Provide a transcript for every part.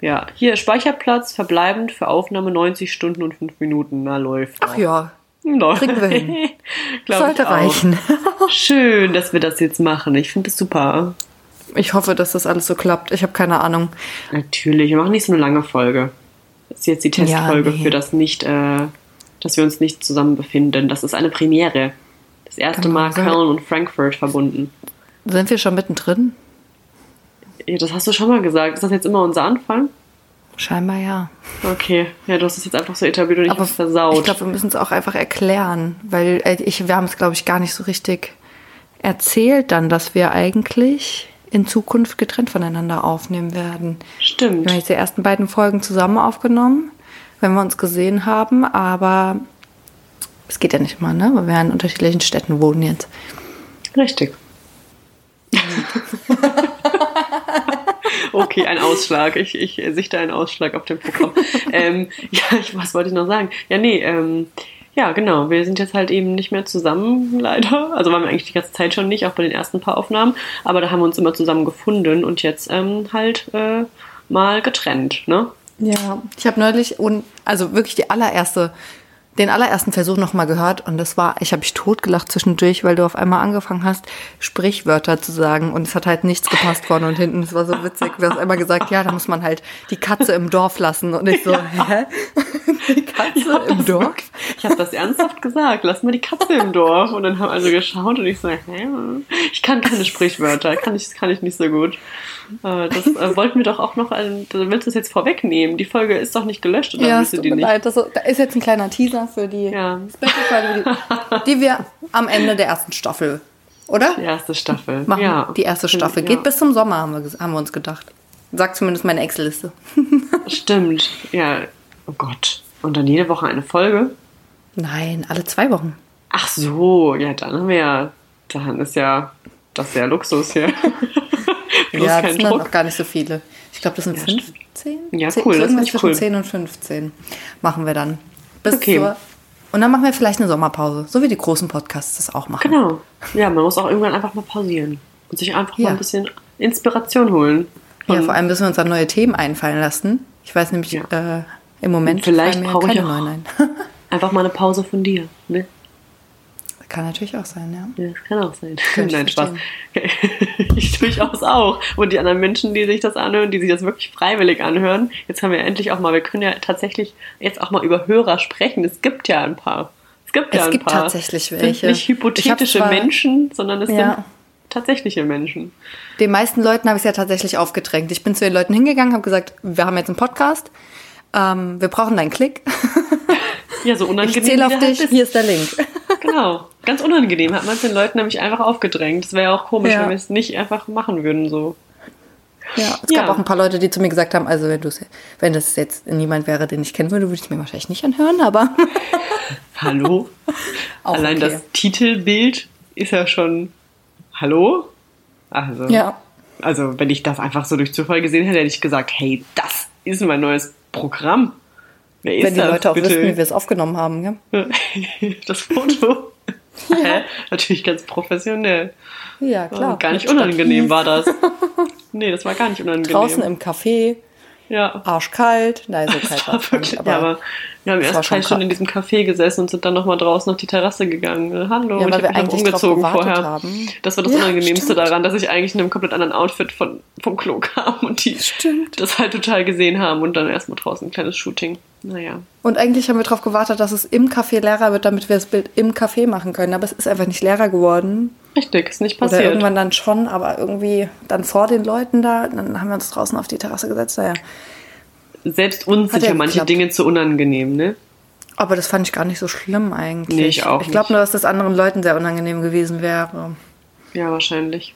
Ja, hier Speicherplatz verbleibend für Aufnahme 90 Stunden und 5 Minuten. Na, läuft. Ach ja, Läuft. kriegen wir hin. Sollte reichen. Schön, dass wir das jetzt machen. Ich finde das super. Ich hoffe, dass das alles so klappt. Ich habe keine Ahnung. Natürlich, wir machen nicht so eine lange Folge. Das ist jetzt die Testfolge Ja, nee. für das nicht, äh, dass wir uns nicht zusammen befinden. Das ist eine Premiere. Das erste Genau. Mal Köln und Frankfurt verbunden. Sind wir schon mittendrin? Ja, das hast du schon mal gesagt. Ist das jetzt immer unser Anfang? Scheinbar ja. Okay, ja, du hast es jetzt einfach so etabliert und ich hab's versaut. ich glaube, wir müssen es auch einfach erklären, weil äh, ich, wir haben es, glaube ich, gar nicht so richtig erzählt dann, dass wir eigentlich in Zukunft getrennt voneinander aufnehmen werden. Stimmt. Wir haben jetzt die ersten beiden Folgen zusammen aufgenommen, wenn wir uns gesehen haben, aber es geht ja nicht mal, ne? Weil wir in unterschiedlichen Städten wohnen jetzt. Richtig. okay, ein Ausschlag. Ich, ich sichte einen Ausschlag auf dem Programm. ähm, ja, ich, was wollte ich noch sagen? Ja, nee, ähm, ja, genau. Wir sind jetzt halt eben nicht mehr zusammen, leider. Also waren wir eigentlich die ganze Zeit schon nicht, auch bei den ersten paar Aufnahmen. Aber da haben wir uns immer zusammen gefunden und jetzt ähm, halt äh, mal getrennt, ne? Ja, ich habe neulich und also wirklich die allererste, den allerersten Versuch noch mal gehört und das war, ich habe mich totgelacht zwischendurch, weil du auf einmal angefangen hast, Sprichwörter zu sagen und es hat halt nichts gepasst vorne und hinten. Es war so witzig. Du hast einmal gesagt, ja, da muss man halt die Katze im Dorf lassen und ich so, hä? Die Katze im Dorf? Ich habe das ernsthaft gesagt. Lass mal die Katze im Dorf. Und dann haben also geschaut und ich so, hä? Ich kann keine Sprichwörter, kann ich, kann ich nicht so gut. Äh, Das äh, wollten wir doch auch noch, also, willst du es jetzt vorwegnehmen? Die Folge ist doch nicht gelöscht, oder Ja, willst du tut die nicht? leid. Das, da ist jetzt ein kleiner Teaser für die Ja. Special-Folge, die, die wir am Ende der ersten Staffel, oder? Die erste Staffel. Machen. ja. Die erste Staffel. Ja. Geht bis zum Sommer, haben wir, haben wir uns gedacht. Sagt zumindest meine Excel-Liste. Stimmt, ja. Oh Gott. Und dann jede Woche eine Folge? Nein, alle zwei Wochen. Ach so, ja, dann haben wir ja, dann ist ja das sehr Luxus hier. Ja, das sind dann Druck. noch gar nicht so viele. Ich glaube, das sind Ja, 15? Ja, cool, das finde ich zwischen cool. 10 und 15 machen wir dann. Bis Okay. zur, und dann machen wir vielleicht eine Sommerpause. So wie die großen Podcasts das auch machen. Genau. Ja, man muss auch irgendwann einfach mal pausieren und sich einfach mal Ja. ein bisschen Inspiration holen. Ja, vor allem müssen wir uns dann neue Themen einfallen lassen. Ich weiß nämlich Ja. äh, im Moment Vielleicht brauche ich auch- neuen ein. Einfach mal eine Pause von dir. Ne? Kann natürlich auch sein, ja. Ja, das kann auch sein. Könnte ich Nein, Spaß. ich durchaus auch. Und die anderen Menschen, die sich das anhören, die sich das wirklich freiwillig anhören, jetzt haben wir endlich auch mal, wir können ja tatsächlich jetzt auch mal über Hörer sprechen. Es gibt ja ein paar. Es gibt ja Es ein gibt paar. tatsächlich Es sind welche. nicht Ich hab hypothetische zwar- Menschen, sondern es Ja. sind tatsächliche Menschen. Den meisten Leuten habe ich es ja tatsächlich aufgedrängt. Ich bin zu den Leuten hingegangen, habe gesagt, wir haben jetzt einen Podcast. Ähm, wir brauchen deinen Klick. Ja, so unangenehm. Ich zähle auf halt dich. Hier ist der Link. Genau. Ganz unangenehm hat man es den Leuten nämlich einfach aufgedrängt. Das wäre ja auch komisch, Ja. wenn wir es nicht einfach machen würden so. Ja, es Ja. gab auch ein paar Leute, die zu mir gesagt haben, also wenn, wenn das jetzt niemand wäre, den ich kennen würde, würde ich es mir wahrscheinlich nicht anhören, aber Hallo? Auch Allein okay. das Titelbild ist ja schon. Hallo? Also, ja. also, wenn ich das einfach so durch Zufall gesehen hätte, hätte ich gesagt: Hey, das ist mein neues Programm. Wer Wenn die das, Leute auch bitte? wüssten, wie wir es aufgenommen haben. Ja, das Foto. Hä? Natürlich ganz professionell. ja klar. Gar nicht unangenehm war das. Nee, das war gar nicht unangenehm. Draußen im Café, Ja. arschkalt. Nein, so kalt war es nicht, wirklich, aber, ja, aber wir haben war erst schon drei Stunden in diesem Café gesessen und sind dann nochmal draußen auf die Terrasse gegangen. Hallo, Ja, und weil ich wir eigentlich umgezogen vorher. haben. Das war das Ja, Unangenehmste stimmt. daran, dass ich eigentlich in einem komplett anderen Outfit von, vom Klo kam und die Stimmt. das halt total gesehen haben und dann erstmal draußen ein kleines Shooting. Naja. Und eigentlich haben wir darauf gewartet, dass es im Café leerer wird, damit wir das Bild im Café machen können. Aber es ist einfach nicht leerer geworden. Richtig, ist nicht Oder passiert. irgendwann dann schon, aber irgendwie dann vor den Leuten da. Dann haben wir uns draußen auf die Terrasse gesetzt. Naja. Selbst uns sind ja manche. Dinge zu unangenehm, ne? Aber das fand ich gar nicht so schlimm eigentlich. Nee, ich auch Ich glaube nur, dass das anderen Leuten sehr unangenehm gewesen wäre. Ja, wahrscheinlich.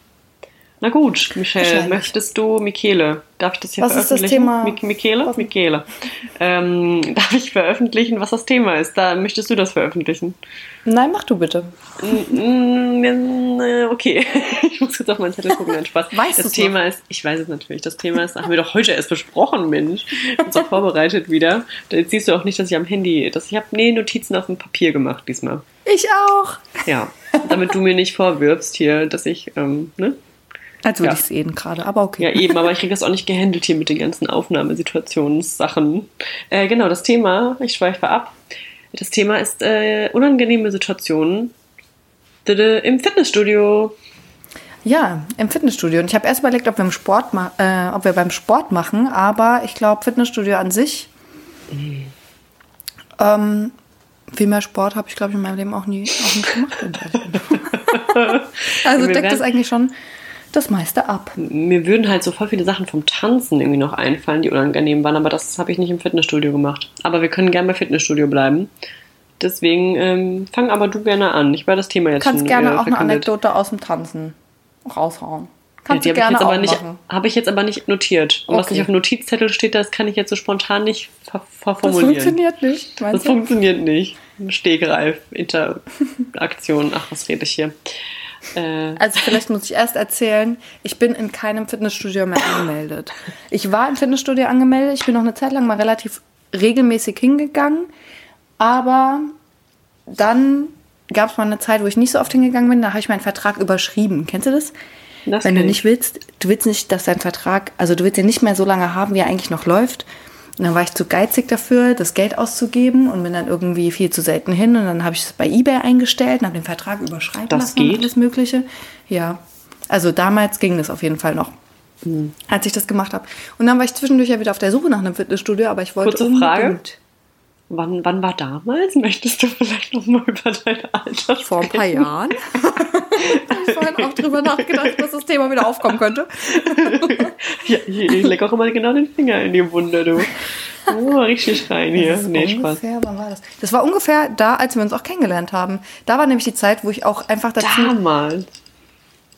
Na gut, Michelle, möchtest du Michele? Darf ich das hier Was ist das veröffentlichen? Thema? Mi Michele? Michele. Ähm, darf ich veröffentlichen, was das Thema ist? Da möchtest du das veröffentlichen? Nein, mach du bitte. Mm, äh, Okay, ich muss jetzt auf meinen Zettel gucken, nein, Spaß. Weißt das Thema ist, ich weiß es natürlich, das Thema ist, haben wir doch heute erst besprochen, Mensch. Ich bin so vorbereitet wieder. Jetzt siehst du auch nicht, dass ich am Handy, dass ich habe nee, Notizen auf dem Papier gemacht diesmal. Ich auch. Ja, damit du mir nicht vorwirfst hier, dass ich, ähm, ne? Als würde Ja. ich sehen gerade, aber okay. Ja, eben, aber ich kriege das auch nicht gehandelt hier mit den ganzen Aufnahmesituationssachen. Äh, genau, das Thema, ich schweife ab. Das Thema ist äh, unangenehme Situationen im Fitnessstudio. Ja, im Fitnessstudio. Und ich habe erst überlegt, ob wir, im Sport äh, ob wir beim Sport machen, aber ich glaube, Fitnessstudio an sich. Ähm, viel mehr Sport habe ich, glaube ich, in meinem Leben auch, nie, auch nicht gemacht. also deckt das eigentlich schon das meiste ab. Mir würden halt so voll viele Sachen vom Tanzen irgendwie noch einfallen, die unangenehm waren, aber das habe ich nicht im Fitnessstudio gemacht. Aber wir können gerne bei Fitnessstudio bleiben. Deswegen ähm, fang aber du gerne an. Ich war das Thema jetzt Kannst schon gerne äh, auch eine. Anekdote aus dem Tanzen raushauen. Ja, Kannst die du habe ich, gerne jetzt aber nicht- hab ich jetzt aber nicht notiert. Und was Okay. nicht auf dem Notizzettel steht, das kann ich jetzt so spontan nicht ver Das verformulieren. funktioniert nicht. Das du? funktioniert nicht. Stegreif, Interaktion. Ach, was rede ich hier? Äh, Also vielleicht muss ich erst erzählen, ich bin in keinem Fitnessstudio mehr angemeldet. Ich war im Fitnessstudio angemeldet, ich bin noch eine Zeit lang mal relativ regelmäßig hingegangen, aber dann gab es mal eine Zeit, wo ich nicht so oft hingegangen bin, da habe ich meinen Vertrag überschrieben. Kennst du das? Das Wenn du nicht ich. willst, du willst nicht, dass dein Vertrag, also du willst ihn nicht mehr so lange haben, wie er eigentlich noch läuft. Und dann war ich zu geizig dafür, das Geld auszugeben und bin dann irgendwie viel zu selten hin. Und dann habe ich es bei Ebay eingestellt und habe den Vertrag überschreiben Das lassen und geht? alles Mögliche. Ja, also damals ging das auf jeden Fall noch, Hm. als ich das gemacht habe. Und dann war ich zwischendurch ja wieder auf der Suche nach einem Fitnessstudio, aber ich wollte Kurze Frage. unbedingt wann, wann war damals? Möchtest du vielleicht noch mal über dein Alter vor ein paar sprechen? Jahren. ich habe vorhin auch drüber nachgedacht, dass das Thema wieder aufkommen könnte. Ja, ich, leg auch immer genau den Finger in die Wunde, du. Oh, richtig rein hier. Nee, Spaß. ungefähr, wann war das? Das war ungefähr da, als wir uns auch kennengelernt haben. Da war nämlich die Zeit, wo ich auch einfach dazu. Damals.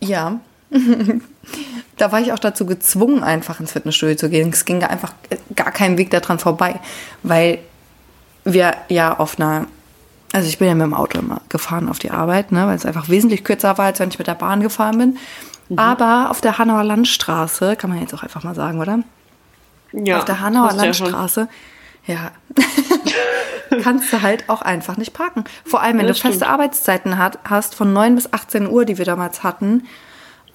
Ja. da war ich auch dazu gezwungen, einfach ins Fitnessstudio zu gehen. Es ging da einfach gar kein Weg daran vorbei, weil wir ja auf einer. Also ich bin ja mit dem Auto immer gefahren auf die Arbeit, ne, weil es einfach wesentlich kürzer war, als wenn ich mit der Bahn gefahren bin. Mhm. Aber auf der Hanauer Landstraße, kann man jetzt auch einfach mal sagen, oder? Ja, auf der Hanauer. Landstraße, ja, kannst du halt auch einfach nicht parken. Vor allem, wenn Ja, du das feste stimmt. Arbeitszeiten hat, hast, von 9 bis 18 Uhr, die wir damals hatten,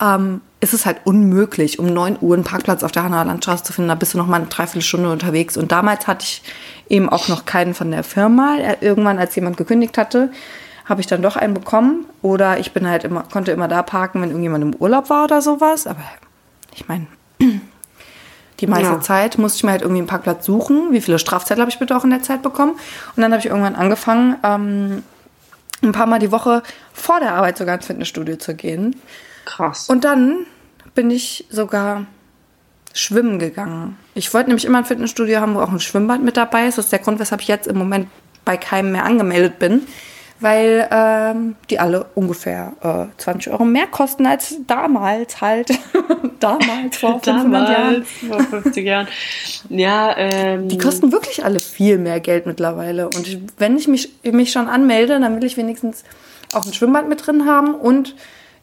ähm, ist es halt unmöglich, um 9 Uhr einen Parkplatz auf der Hanauer Landstraße zu finden. Da bist du noch mal eine Dreiviertelstunde unterwegs. Und damals hatte ich eben auch noch keinen von der Firma. Irgendwann, als jemand gekündigt hatte, habe ich dann doch einen bekommen. Oder ich bin halt immer, konnte immer da parken, wenn irgendjemand im Urlaub war oder sowas. Aber ich meine, die meiste Ja. Zeit musste ich mir halt irgendwie einen Parkplatz suchen. Wie viele Strafzettel habe ich bitte auch in der Zeit bekommen? Und dann habe ich irgendwann angefangen, ähm, ein paar Mal die Woche vor der Arbeit sogar ins Fitnessstudio zu gehen. Krass. Und dann bin ich sogar schwimmen gegangen. Ich wollte nämlich immer ein Fitnessstudio haben, wo auch ein Schwimmbad mit dabei ist. Das ist der Grund, weshalb ich jetzt im Moment bei keinem mehr angemeldet bin. Weil ähm, die alle ungefähr äh, 20 Euro mehr kosten als damals halt. damals, vor 500 Jahren. Vor 50 Jahren. Ja, ähm, Die kosten wirklich alle viel mehr Geld mittlerweile. Und ich, wenn ich mich, mich schon anmelde, dann will ich wenigstens auch ein Schwimmbad mit drin haben. Und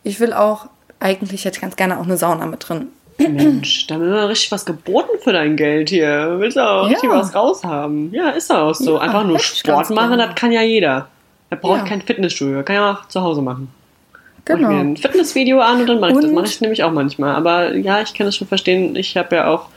ich will auch, eigentlich hätte ich ganz gerne auch eine Sauna mit drin. Mensch, da haben wir richtig was geboten für dein Geld hier. Willst du auch Ja. richtig was raushaben? Ja, ist auch so. Ja, Einfach nur Sport machen, das kann ja jeder. Er braucht Ja. kein Fitnessstudio, kann ja auch zu Hause machen. Mach ich Genau. mir ein Fitnessvideo an und dann mache ich das. Und- Mache ich nämlich auch manchmal. Aber ja, ich kann das schon verstehen. Ich habe ja auch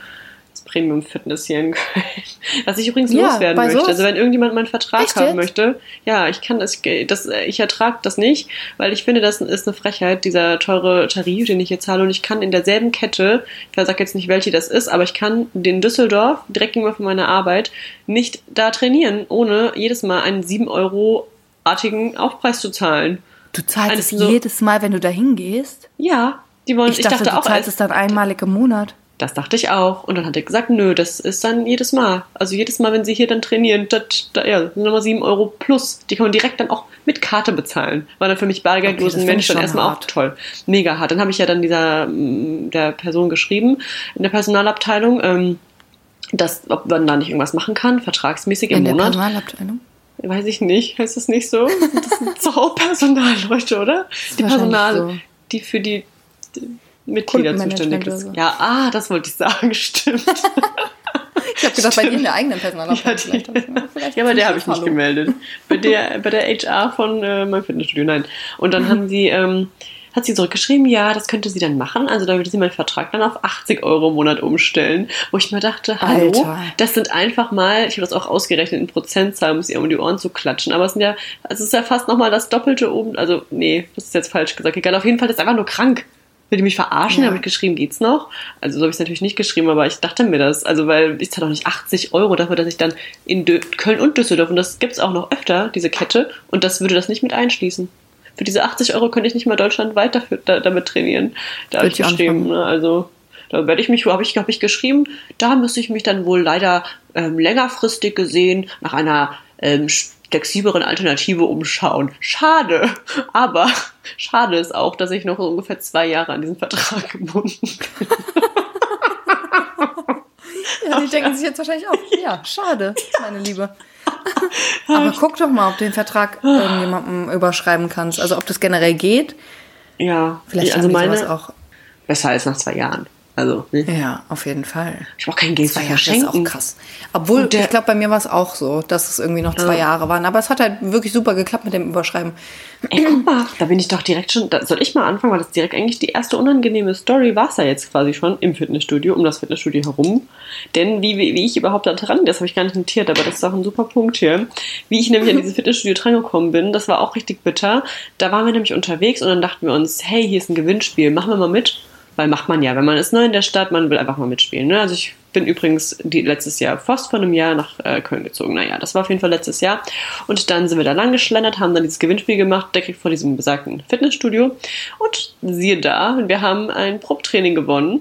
das Premium Fitness hier in Köln. Was ich übrigens Ja, loswerden möchte. sowas- Also wenn irgendjemand meinen Vertrag Echt haben jetzt? möchte, ja, ich kann das, das ich ertrage das nicht, weil ich finde, das ist eine Frechheit, dieser teure Tarif, den ich hier zahle. Und ich kann in derselben Kette, ich sage jetzt nicht, welche das ist, aber ich kann den Düsseldorf direkt gegenüber von meiner Arbeit nicht da trainieren, ohne jedes Mal einen 7 Euro artigen Aufpreis zu zahlen. Du zahlst Alles es so- jedes Mal, wenn du da hingehst? Ja, die wollen, Ich dachte, du auch, zahlst es dann einmalig im Monat. Das dachte ich auch. Und dann hat er gesagt, nö, das ist dann jedes Mal. Also jedes Mal, wenn sie hier dann trainieren, das, da, ja, das sind nochmal 7 Euro plus. Die kann man direkt dann auch mit Karte bezahlen. War dann für mich bargeldlosen Okay, Mensch dann erstmal auch hart. toll. Mega hart. Dann habe ich ja dann dieser mm, der Person geschrieben in der Personalabteilung, ähm, dass, ob man da nicht irgendwas machen kann, vertragsmäßig im In der Monat. Personalabteilung. Weiß ich nicht, heißt das nicht so? Das sind so Hauptpersonalleute, oder? Die Personal, so. die für die die Mitglieder zuständig ist. so. Ja, ah, das wollte ich sagen, stimmt. Ich habe gedacht, bei dir in der eigenen ja, Personalabteilung. die, vielleicht ich ja, aber der habe ich nicht Hallo. gemeldet. Bei der, bei der HR von äh, meinem Fitnessstudio, nein. Und dann haben sie, ähm, hat sie zurückgeschrieben, ja, das könnte sie dann machen. Also da würde sie meinen Vertrag dann auf 80 Euro im Monat umstellen. Wo ich mir dachte, hallo, Alter. das sind einfach mal, ich habe das auch ausgerechnet in Prozentzahlen, muss ihr um die Ohren zu klatschen. Aber es sind ja, also es ist ja fast nochmal das Doppelte oben. Also, nee, das ist jetzt falsch gesagt. Egal, auf jeden Fall, das ist einfach nur krank. Will die mich verarschen? Ja. Habe ich geschrieben, geht's noch? Also so habe ich es natürlich nicht geschrieben, aber ich dachte mir das. Also weil ich zahle doch nicht 80 Euro dafür, dass ich dann in Dö Köln und Düsseldorf, und das gibt's auch noch öfter, diese Kette, und das würde das nicht mit einschließen. Für diese 80 Euro könnte ich nicht mal deutschlandweit dafür, da, damit trainieren. Da habe ich auch geschrieben. Ne? Also da werde ich mich, habe ich, hab ich geschrieben, da müsste ich mich dann wohl leider ähm, längerfristig gesehen nach einer ähm, flexibleren Alternative umschauen. Schade. Aber schade ist auch, dass ich noch so ungefähr zwei Jahre an diesen Vertrag gebunden bin. Ja, die denken sich jetzt wahrscheinlich auch, ja, schade, meine Liebe. Aber guck doch mal, ob du den Vertrag irgendjemandem überschreiben kannst. Also ob das generell geht. Ja, Vielleicht also haben die meine auch. besser als nach zwei Jahren. Also, ne? Ja, auf jeden Fall. ich habe auch kein Geld Zwei Jahre ist auch krass. Obwohl, der- ich glaube, bei mir war es auch so, dass es irgendwie noch zwei Jahre waren. Aber es hat halt wirklich super geklappt mit dem Überschreiben. Ey, guck mal, da bin ich doch direkt schon, da soll ich mal anfangen, weil das direkt eigentlich die erste unangenehme Story war es ja jetzt quasi schon im Fitnessstudio, um das Fitnessstudio herum. Denn wie, wie, wie ich überhaupt da dran, das habe ich gar nicht notiert, aber das ist auch ein super Punkt hier. Wie ich nämlich an dieses Fitnessstudio drangekommen bin, das war auch richtig bitter. Da waren wir nämlich unterwegs und dann dachten wir uns, hey, hier ist ein Gewinnspiel, machen wir mal mit. Weil macht man ja, wenn man ist neu in der Stadt, man will einfach mal mitspielen. Ne? Also ich bin übrigens die, letztes Jahr fast vor einem Jahr nach äh, Köln gezogen. Naja, das war auf jeden Fall letztes Jahr. Und dann sind wir da lang geschlendert, haben dann dieses Gewinnspiel gemacht, direkt vor diesem besagten Fitnessstudio. Und siehe da, wir haben ein Probtraining gewonnen.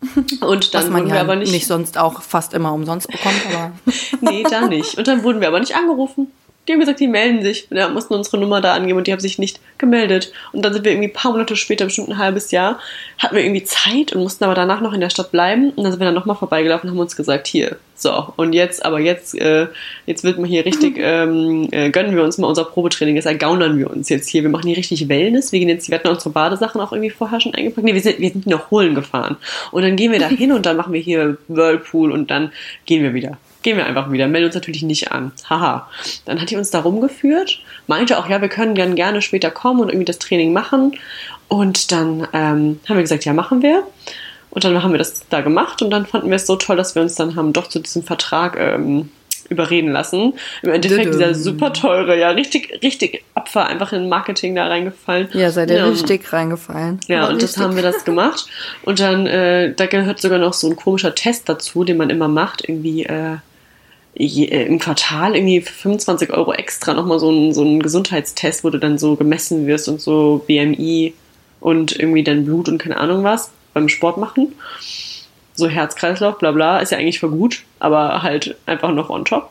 Und dann Was man wurden ja wir aber nicht, nicht sonst auch fast immer umsonst bekommt. Aber nee, da nicht. Und dann wurden wir aber nicht angerufen. Die haben gesagt, die melden sich. Wir mussten unsere Nummer da angeben und die haben sich nicht gemeldet. Und dann sind wir irgendwie ein paar Monate später, bestimmt ein halbes Jahr, hatten wir irgendwie Zeit und mussten aber danach noch in der Stadt bleiben. Und dann sind wir dann nochmal vorbeigelaufen und haben uns gesagt, hier, so, und jetzt, aber jetzt, äh, jetzt wird man hier richtig, ähm, äh, gönnen wir uns mal unser Probetraining, jetzt ergaunern wir uns jetzt hier. Wir machen hier richtig Wellness. Wir gehen jetzt, wir hatten unsere Badesachen auch irgendwie vorher schon eingepackt. Nee, wir sind, wir sind noch holen gefahren. Und dann gehen wir da hin und dann machen wir hier Whirlpool und dann gehen wir wieder. Gehen wir einfach wieder, melden uns natürlich nicht an. Haha. Dann hat die uns da rumgeführt, meinte auch, ja, wir können dann gerne später kommen und irgendwie das Training machen. Und dann ähm, haben wir gesagt, ja, machen wir. Und dann haben wir das da gemacht und dann fanden wir es so toll, dass wir uns dann haben doch zu diesem Vertrag ähm, überreden lassen. Im Endeffekt dieser super teure, ja, richtig, richtig Opfer einfach in Marketing da reingefallen. ja, seid ihr Ja, richtig reingefallen. ja, Aber und das richtig. haben wir das gemacht. Und dann, äh, da gehört sogar noch so ein komischer Test dazu, den man immer macht, irgendwie äh, je, äh, im Quartal irgendwie für 25 Euro extra nochmal so ein, so ein Gesundheitstest, wo du dann so gemessen wirst und so BMI und irgendwie dein Blut und keine Ahnung was beim Sport machen. So Herz-Kreislauf, bla bla, ist ja eigentlich voll gut, aber halt einfach noch on top.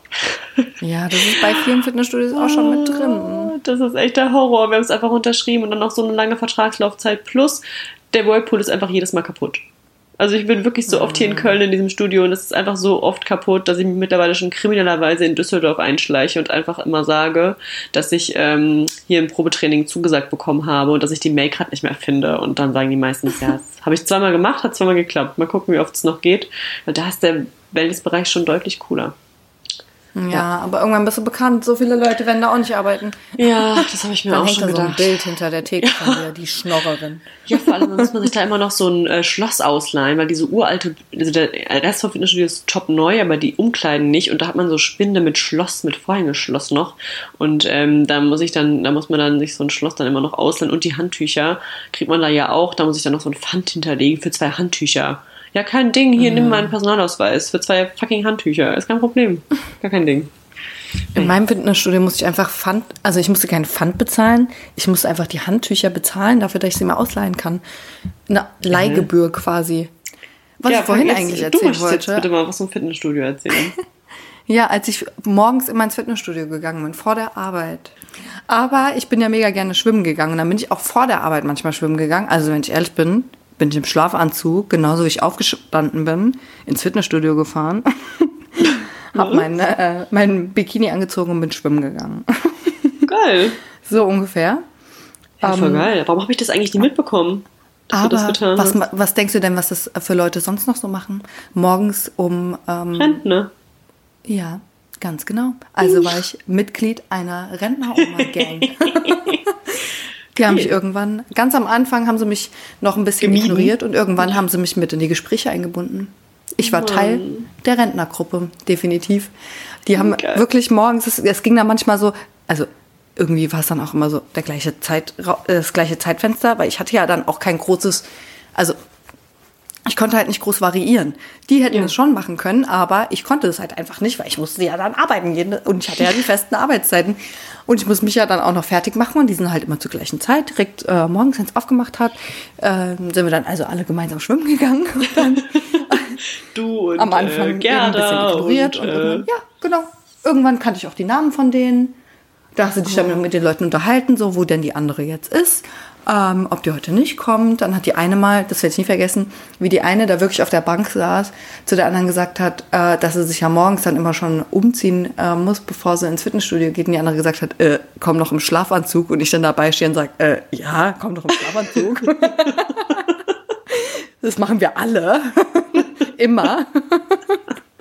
Ja, das ist bei vielen Fitnessstudios auch schon mit drin. Ah, Das ist echt der Horror. Wir haben es einfach unterschrieben und dann noch so eine lange Vertragslaufzeit. Plus, der Whirlpool ist einfach jedes Mal kaputt. Also ich bin wirklich so oft hier in Köln in diesem Studio und es ist einfach so oft kaputt, dass ich mich mittlerweile schon kriminellerweise in Düsseldorf einschleiche und einfach immer sage, dass ich ähm, hier ein Probetraining zugesagt bekommen habe und dass ich die Mail gerade nicht mehr finde. Und dann sagen die meistens, ja, das habe ich zweimal gemacht, hat zweimal geklappt. Mal gucken, wie oft es noch geht. Weil da ist der Wellnessbereich schon deutlich cooler. Ja, aber irgendwann bist du bekannt. So viele Leute werden da auch nicht arbeiten. Ja, das habe ich mir Dann auch hängt schon da so ein gedacht. Bild hinter der Theke von dir, die Schnorrerin. Ja, vor allem muss man sich da immer noch so ein äh, Schloss ausleihen, weil diese uralte, also der Rest vom Fitnessstudio ist top neu, aber die Umkleiden nicht und da hat man so Spinde mit Schloss, mit Vorhängeschloss noch und ähm, da muss ich dann, da muss man dann sich so ein Schloss dann immer noch ausleihen und die Handtücher kriegt man da ja auch, da muss ich dann noch so ein Pfand hinterlegen für zwei Handtücher. Ja, kein Ding, hier nimm mal einen Personalausweis für zwei fucking Handtücher, ist kein Problem, gar kein Ding. In meinem Fitnessstudio musste ich einfach Pfand, also ich musste keinen Pfand bezahlen, ich musste einfach die Handtücher bezahlen, dafür, dass ich sie mal ausleihen kann. Eine Leihgebühr quasi. Was ich vorhin jetzt- eigentlich du erzählen jetzt wollte. bitte mal was vom Fitnessstudio erzählen. Ja, als ich morgens immer ins Fitnessstudio gegangen bin, vor der Arbeit. Aber ich bin ja mega gerne schwimmen gegangen. Und dann bin ich auch vor der Arbeit manchmal schwimmen gegangen. Also wenn ich ehrlich bin, bin ich im Schlafanzug, genauso wie ich aufgestanden bin, ins Fitnessstudio gefahren. hab mein, äh, mein Bikini angezogen und bin schwimmen gegangen. Geil. so ungefähr. Ja, voll geil. Warum habe ich das eigentlich nie mitbekommen? Aber getan was, was denkst du denn, was das für Leute sonst noch so machen? Morgens um, ähm, Rentner. ja, ganz genau. Also war ich Mitglied einer Rentner-Oma-Gang. Die haben mich irgendwann, ganz am Anfang haben sie mich noch ein bisschen Gemieden? ignoriert und irgendwann haben sie mich mit in die Gespräche eingebunden. Ich war Teil der Rentnergruppe, definitiv. Die haben Geil. wirklich morgens, es, es ging da manchmal so, also irgendwie war es dann auch immer so der gleiche Zeit, äh, das gleiche Zeitfenster, weil ich hatte ja dann auch kein großes, also ich konnte halt nicht groß variieren. Die hätten Ja. es schon machen können, aber ich konnte es halt einfach nicht, weil ich musste ja dann arbeiten gehen und ich hatte ja die festen Arbeitszeiten und ich muss mich ja dann auch noch fertig machen und die sind halt immer zur gleichen Zeit direkt äh, morgens, wenn es aufgemacht hat, äh, sind wir dann also alle gemeinsam schwimmen gegangen und dann Du und am Anfang äh, eben ein Gerda bisschen ignoriert und, und, äh, ja, genau. Irgendwann kannte ich auch die Namen von denen. Da hast du dich dann mit den Leuten unterhalten, so wo denn die andere jetzt ist, ähm, ob die heute nicht kommt. Dann hat die eine mal, das werde ich nie vergessen, wie die eine da wirklich auf der Bank saß, zu der anderen gesagt hat, äh, dass sie sich ja morgens dann immer schon umziehen äh, muss, bevor sie ins Fitnessstudio geht. Und die andere gesagt hat, äh, komm noch im Schlafanzug. Und ich dann dabei stehe und sage, äh, ja, komm doch im Schlafanzug. das machen wir alle. Immer.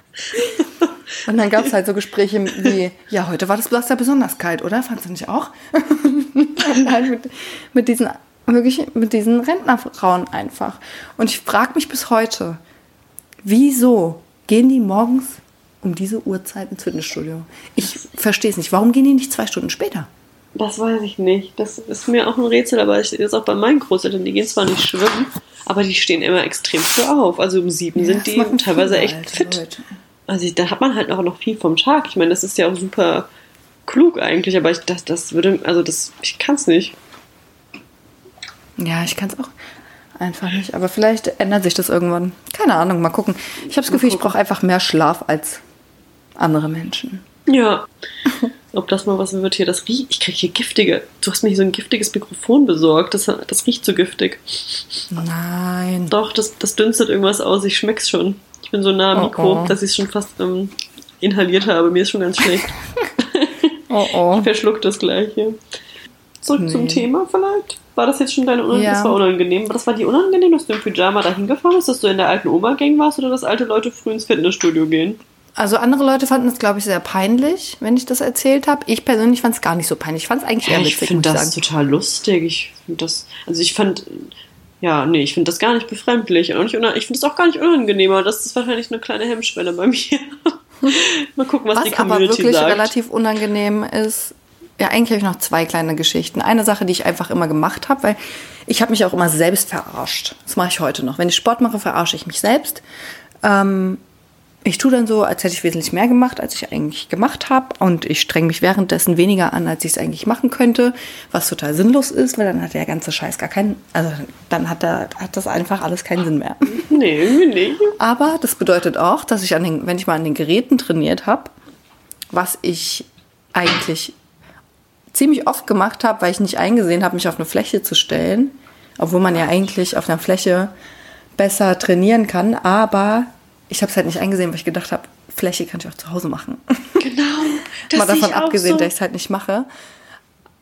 Und dann gab es halt so Gespräche wie, ja, heute war das ja besonders kalt, oder? Fandst du nicht auch? Und halt mit, mit diesen, wirklich mit diesen Rentnerfrauen einfach. Und ich frage mich bis heute, wieso gehen die morgens um diese Uhrzeit ins Fitnessstudio? Ich verstehe es nicht. Warum gehen die nicht zwei Stunden später? Das weiß ich nicht. Das ist mir auch ein Rätsel, aber ich das auch bei meinen Großeltern. Die gehen zwar nicht schwimmen, aber die stehen immer extrem früh auf. Also um sieben sind das die teilweise echt fit. Leute. Also ich- da hat man halt auch noch viel vom Tag. Ich meine, das ist ja auch super klug eigentlich, aber ich das, das würde, also das, ich kann es nicht. Ja, ich kann es auch einfach nicht. Aber vielleicht ändert sich das irgendwann. Keine Ahnung, mal gucken. Ich habe das Gefühl, ich brauche einfach mehr Schlaf als andere Menschen. Ja. Ob das mal was wird hier, das riecht. Ich kriege hier giftige. Du hast mir hier so ein giftiges Mikrofon besorgt. Das, das riecht so giftig. Nein. Doch, das, das dünstet irgendwas aus. Ich schmeck's schon. Ich bin so nah am Oh, Mikro, oh. dass ich es schon fast ähm, inhaliert habe. Mir ist schon ganz schlecht. Oh oh. Ich verschluck das gleich hier. Zurück zum Nee. Thema vielleicht. War das jetzt schon deine Unangenehm? Ja. Das war unangenehm. Das war die unangenehm, dass du im Pyjama dahin gefahren bist, dass du in der alten Oma-Gang warst oder dass alte Leute früh ins Fitnessstudio gehen? Also andere Leute fanden es, glaube ich, sehr peinlich, wenn ich das erzählt habe. Ich persönlich fand es gar nicht so peinlich. Ich fand es eigentlich eher Ja, ich witzig, finde ich das sagen. total lustig. Ich finde das, also ich fand, ja, nee, ich finde das gar nicht befremdlich. Und ich finde es auch gar nicht unangenehm, aber das ist wahrscheinlich eine kleine Hemmschwelle bei mir. Mal gucken, was, Was die aber Community wirklich sagt. relativ unangenehm ist, ja, eigentlich habe ich noch zwei kleine Geschichten. Eine Sache, die ich einfach immer gemacht habe, weil ich habe mich auch immer selbst verarscht. Das mache ich heute noch. Wenn ich Sport mache, verarsche ich mich selbst. Ähm, ich tue dann so, als hätte ich wesentlich mehr gemacht, als ich eigentlich gemacht habe. Und ich streng mich währenddessen weniger an, als ich es eigentlich machen könnte, was total sinnlos ist, weil dann hat der ganze Scheiß gar keinen, also dann hat, der, hat das einfach alles keinen Sinn mehr. Nee, nicht. Aber das bedeutet auch, dass ich an den, wenn ich mal an den Geräten trainiert habe, was ich eigentlich ziemlich oft gemacht habe, weil ich nicht eingesehen habe, mich auf eine Fläche zu stellen, obwohl man ja eigentlich auf einer Fläche besser trainieren kann, aber ich habe es halt nicht eingesehen, weil ich gedacht habe, Fläche kann ich auch zu Hause machen. Genau. Das mal davon ich abgesehen, so. dass ich es halt nicht mache.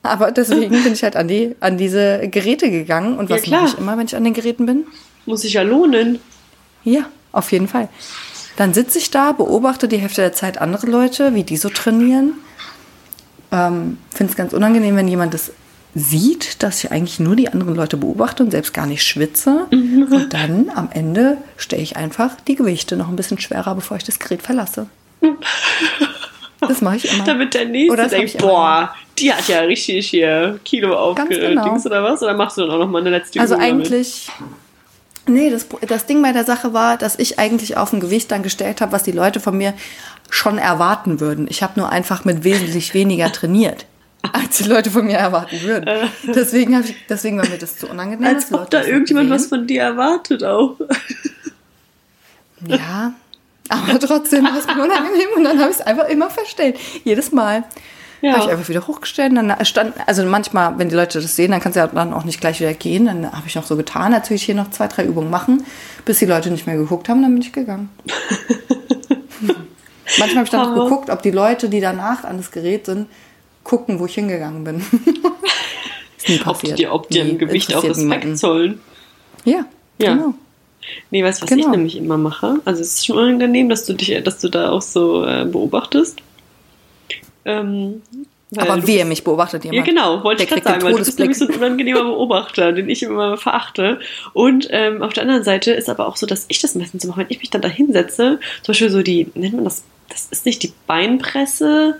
Aber deswegen bin ich halt an, die, an diese Geräte gegangen. Und was mache ich immer, wenn ich an den Geräten bin? Muss sich ja lohnen. Ja, auf jeden Fall. Dann sitze ich da, beobachte die Hälfte der Zeit andere Leute, wie die so trainieren. Ähm, Finde es ganz unangenehm, wenn jemand das sieht, dass ich eigentlich nur die anderen Leute beobachte und selbst gar nicht schwitze. Und dann am Ende stelle ich einfach die Gewichte noch ein bisschen schwerer, bevor ich das Gerät verlasse. Das mache ich immer. Damit der Nächste Oder denkt, boah, die hat ja richtig hier Kilo aufgedings genau. oder was? Oder machst du dann auch noch mal eine letzte Also Übung damit? eigentlich. Nee, das, das Ding bei der Sache war, dass ich eigentlich auf ein Gewicht dann gestellt habe, was die Leute von mir schon erwarten würden. Ich habe nur einfach mit wesentlich weniger trainiert, als die Leute von mir erwarten würden. Deswegen, hab ich, deswegen war mir das zu unangenehm. Als ob da irgendjemand was von dir erwartet auch. Ja, aber trotzdem war es mir unangenehm und dann habe ich es einfach immer verstellt. Jedes Mal. Ja. Habe ich einfach wieder hochgestellt. Dann stand, also manchmal, wenn die Leute das sehen, dann kannst du ja dann auch nicht gleich wieder gehen. Dann habe ich noch so getan, als würde ich hier noch zwei, drei Übungen machen, bis die Leute nicht mehr geguckt haben, dann bin ich gegangen. manchmal habe ich dann noch geguckt, ob die Leute, die danach an das Gerät sind, gucken, wo ich hingegangen bin. ist nie Ob die passiert. ob die Nie. Gewicht auch Respekt niemanden. zollen. Ja, Ja. genau. Nee, weißt du, was ich Genau. nämlich immer mache? Also es ist schon unangenehm, dass du dich, dass du da auch so äh, beobachtest. Ähm, Aber du wie bist- er mich beobachtet jemand. Ja, genau, wollte ich gerade sagen, weil du bist nämlich so ein unangenehmer Beobachter, den ich immer verachte. Und ähm, auf der anderen Seite ist aber auch so, dass ich das meistens mache, wenn ich mich dann da hinsetze, zum Beispiel so die, nennt man das, das ist nicht die Beinpresse,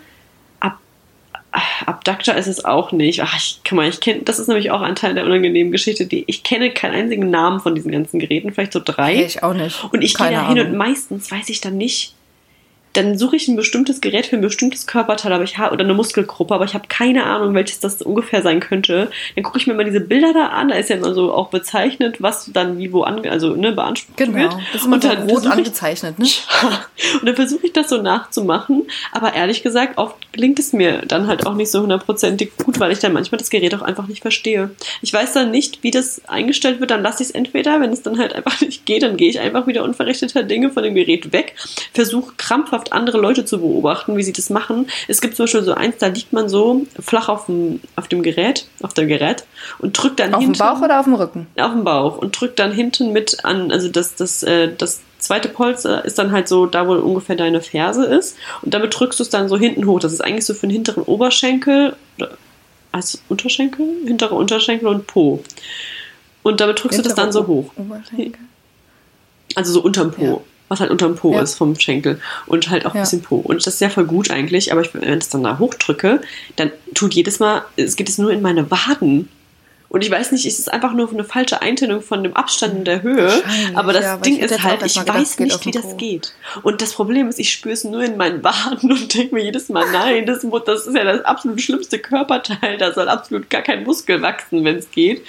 Abductor ist es auch nicht. Ach, ich, guck mal, ich kenne, das ist nämlich auch ein Teil der unangenehmen Geschichte, die ich kenne keinen einzigen Namen von diesen ganzen Geräten, vielleicht so drei. Ich auch nicht. Und ich gehe da hin und meistens weiß ich dann nicht, dann suche ich ein bestimmtes Gerät für ein bestimmtes Körperteil aber ich ha- oder eine Muskelgruppe, aber ich habe keine Ahnung, welches das ungefähr sein könnte. Dann gucke ich mir mal diese Bilder da an, da ist ja immer so auch bezeichnet, was dann wie wo ange also ne, beansprucht wird. Genau, das ist immer und dann rot versuche ich, angezeichnet, ne? und dann versuche ich das so nachzumachen, aber ehrlich gesagt, oft gelingt es mir dann halt auch nicht so hundertprozentig gut, weil ich dann manchmal das Gerät auch einfach nicht verstehe. Ich weiß dann nicht, wie das eingestellt wird, dann lasse ich es entweder, wenn es dann halt einfach nicht geht, dann gehe ich einfach wieder unverrichteter Dinge von dem Gerät weg, versuche krampfhaft andere Leute zu beobachten, wie sie das machen. Es gibt zum Beispiel so eins, da liegt man so flach auf dem, auf dem Gerät, auf dem Gerät und drückt dann Auf dem hinten Bauch oder auf dem Rücken? auf dem Bauch und drückt dann hinten mit an, also das, das, äh, das zweite Polster ist dann halt so da, wo ungefähr deine Ferse ist und damit drückst du es dann so hinten hoch. Das ist eigentlich so für den hinteren Oberschenkel, oder als Unterschenkel, hintere Unterschenkel und Po. Und damit drückst du das dann so hoch. Oberschenkel. Also so unterm Po. Ja. Was halt unterm Po Ja. ist vom Schenkel. Und halt auch ein Ja. bisschen Po. Und das ist ja voll gut eigentlich, aber ich, wenn ich es dann da hochdrücke, dann tut jedes Mal, es geht es nur in meine Waden. Und ich weiß nicht, es ist einfach nur eine falsche Einteilung von dem Abstand und der Höhe. Aber das ja, Ding ist halt, ich gedacht, weiß geht nicht, wie das geht. Und das Problem ist, ich spüre es nur in meinen Waden und denke mir jedes Mal, nein, das, das ist ja das absolut schlimmste Körperteil. Da soll absolut gar kein Muskel wachsen, wenn es geht.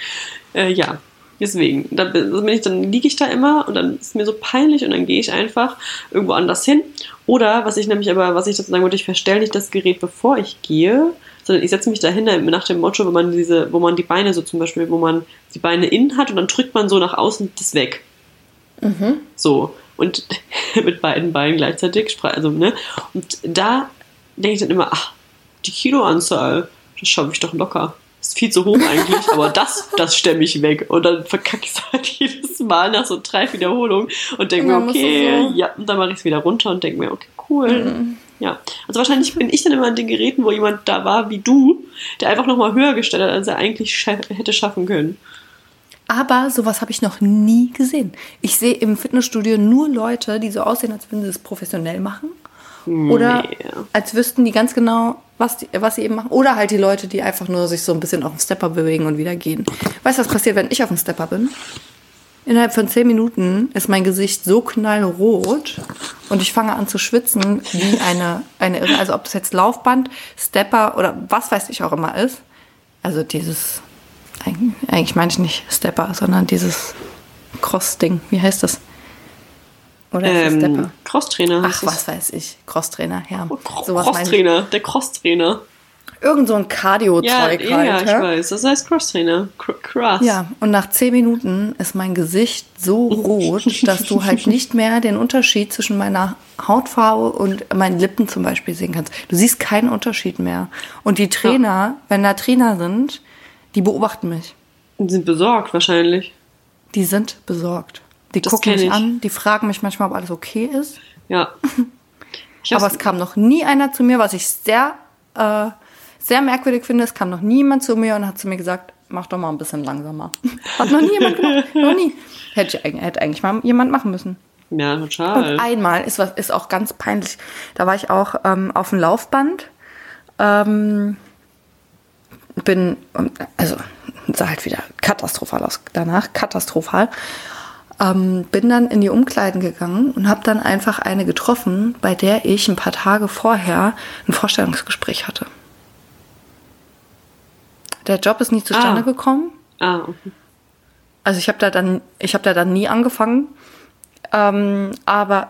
Äh, ja, deswegen. Dann, bin bin ich, dann liege ich da immer und dann ist es mir so peinlich und dann gehe ich einfach irgendwo anders hin. Oder was ich nämlich aber, was ich dazu sagen wollte, ich verstelle nicht das Gerät, bevor ich gehe, sondern ich setze mich dahin nach dem Motto, wo man diese, wo man die Beine so zum Beispiel, wo man die Beine innen hat und dann drückt man so nach außen das weg. So. Und mit beiden Beinen gleichzeitig, also, ne? Und da denke ich dann immer, ach, die Kiloanzahl, das schaffe ich doch locker. Ist viel zu hoch eigentlich, aber das, das stemme ich weg. Und dann verkacke ich es halt jedes Mal nach so drei Wiederholungen und denke mir, okay, so- ja, und dann mache ich es wieder runter und denke mir, okay, cool. Ja, also wahrscheinlich bin ich dann immer an den Geräten, wo jemand da war wie du, der einfach nochmal höher gestellt hat, als er eigentlich scha hätte schaffen können. Aber sowas habe ich noch nie gesehen. Ich sehe im Fitnessstudio nur Leute, die so aussehen, als würden sie es professionell machen. Oder Nee. als wüssten die ganz genau, was, die, was sie eben machen. Oder halt die Leute, die einfach nur sich so ein bisschen auf den Stepper bewegen und wieder gehen. Weißt du, was passiert, wenn ich auf dem Stepper bin? Innerhalb von zehn Minuten ist mein Gesicht so knallrot und ich fange an zu schwitzen wie eine, eine Irre. Also ob das jetzt Laufband, Stepper oder was weiß ich auch immer ist. Also dieses, eigentlich, eigentlich meine ich nicht Stepper, sondern dieses Cross-Ding. Wie heißt das? Oder ist Ähm, Stepper? Crosstrainer. Ach, es. was weiß ich. Crosstrainer, ja. Oh. Crosstrainer, der Crosstrainer. Irgend so ein Ja, Cardio-Zeug ja, halt. ich ja? weiß. Das heißt Crosstrainer. Cr Cross. Ja, und nach zehn Minuten ist mein Gesicht so rot, dass du halt nicht mehr den Unterschied zwischen meiner Hautfarbe und meinen Lippen zum Beispiel sehen kannst. Du siehst keinen Unterschied mehr. Und die Trainer, wenn da Trainer sind, die beobachten mich. Die sind besorgt wahrscheinlich. Die sind besorgt. Die Das gucken mich ich. an, die fragen mich manchmal, ob alles okay ist. Ja. Aber es kam noch nie einer zu mir, was ich sehr, äh, sehr merkwürdig finde. Es kam noch niemand zu mir und hat zu mir gesagt, mach doch mal ein bisschen langsamer. Hat noch nie jemand gemacht. noch nie. Hätte, ich, eigentlich- hätte eigentlich mal jemand machen müssen. ja, total. Und einmal ist was ist auch ganz peinlich. Da war ich auch ähm, auf dem Laufband. Ähm, bin, also sah halt wieder katastrophal aus danach, katastrophal. Ähm, bin dann in die Umkleiden gegangen und habe dann einfach eine getroffen, bei der ich ein paar Tage vorher ein Vorstellungsgespräch hatte. Der Job ist nie zustande Ah. gekommen. ah, okay. Also ich habe da dann, ich habe da dann nie angefangen, ähm, aber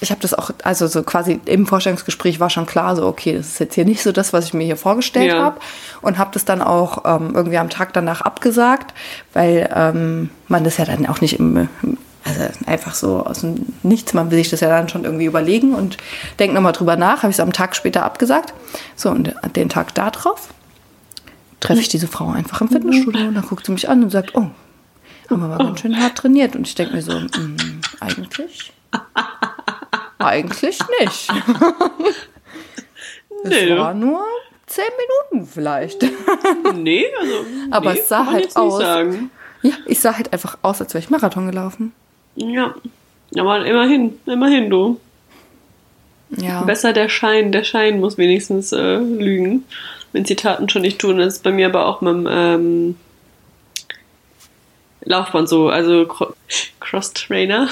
ich habe das auch, also so quasi im Vorstellungsgespräch war schon klar, so okay, das ist jetzt hier nicht so das, was ich mir hier vorgestellt Ja. habe und habe das dann auch ähm, irgendwie am Tag danach abgesagt, weil ähm, man das ja dann auch nicht im, also einfach so aus dem Nichts, man will sich das ja dann schon irgendwie überlegen und denkt nochmal drüber nach, habe ich es am Tag später abgesagt. So, und den Tag da drauf treffe ich diese Frau einfach im Fitnessstudio und dann guckt sie mich an und sagt, oh, haben wir aber ganz schön hart trainiert. Und ich denke mir so, mm, eigentlich? Eigentlich nicht. Nee. Es war nur zehn Minuten vielleicht. Nee, also. Aber nee, es sah halt aus. Ja, ich sah halt einfach aus, als wäre ich Marathon gelaufen. Ja. Aber immerhin, immerhin, du. Ja. Besser der Schein, der Schein muss wenigstens äh, lügen, wenn sie Taten schon nicht tun. Das ist bei mir aber auch mit dem ähm, Laufband so, also Cro Cross-Trainer.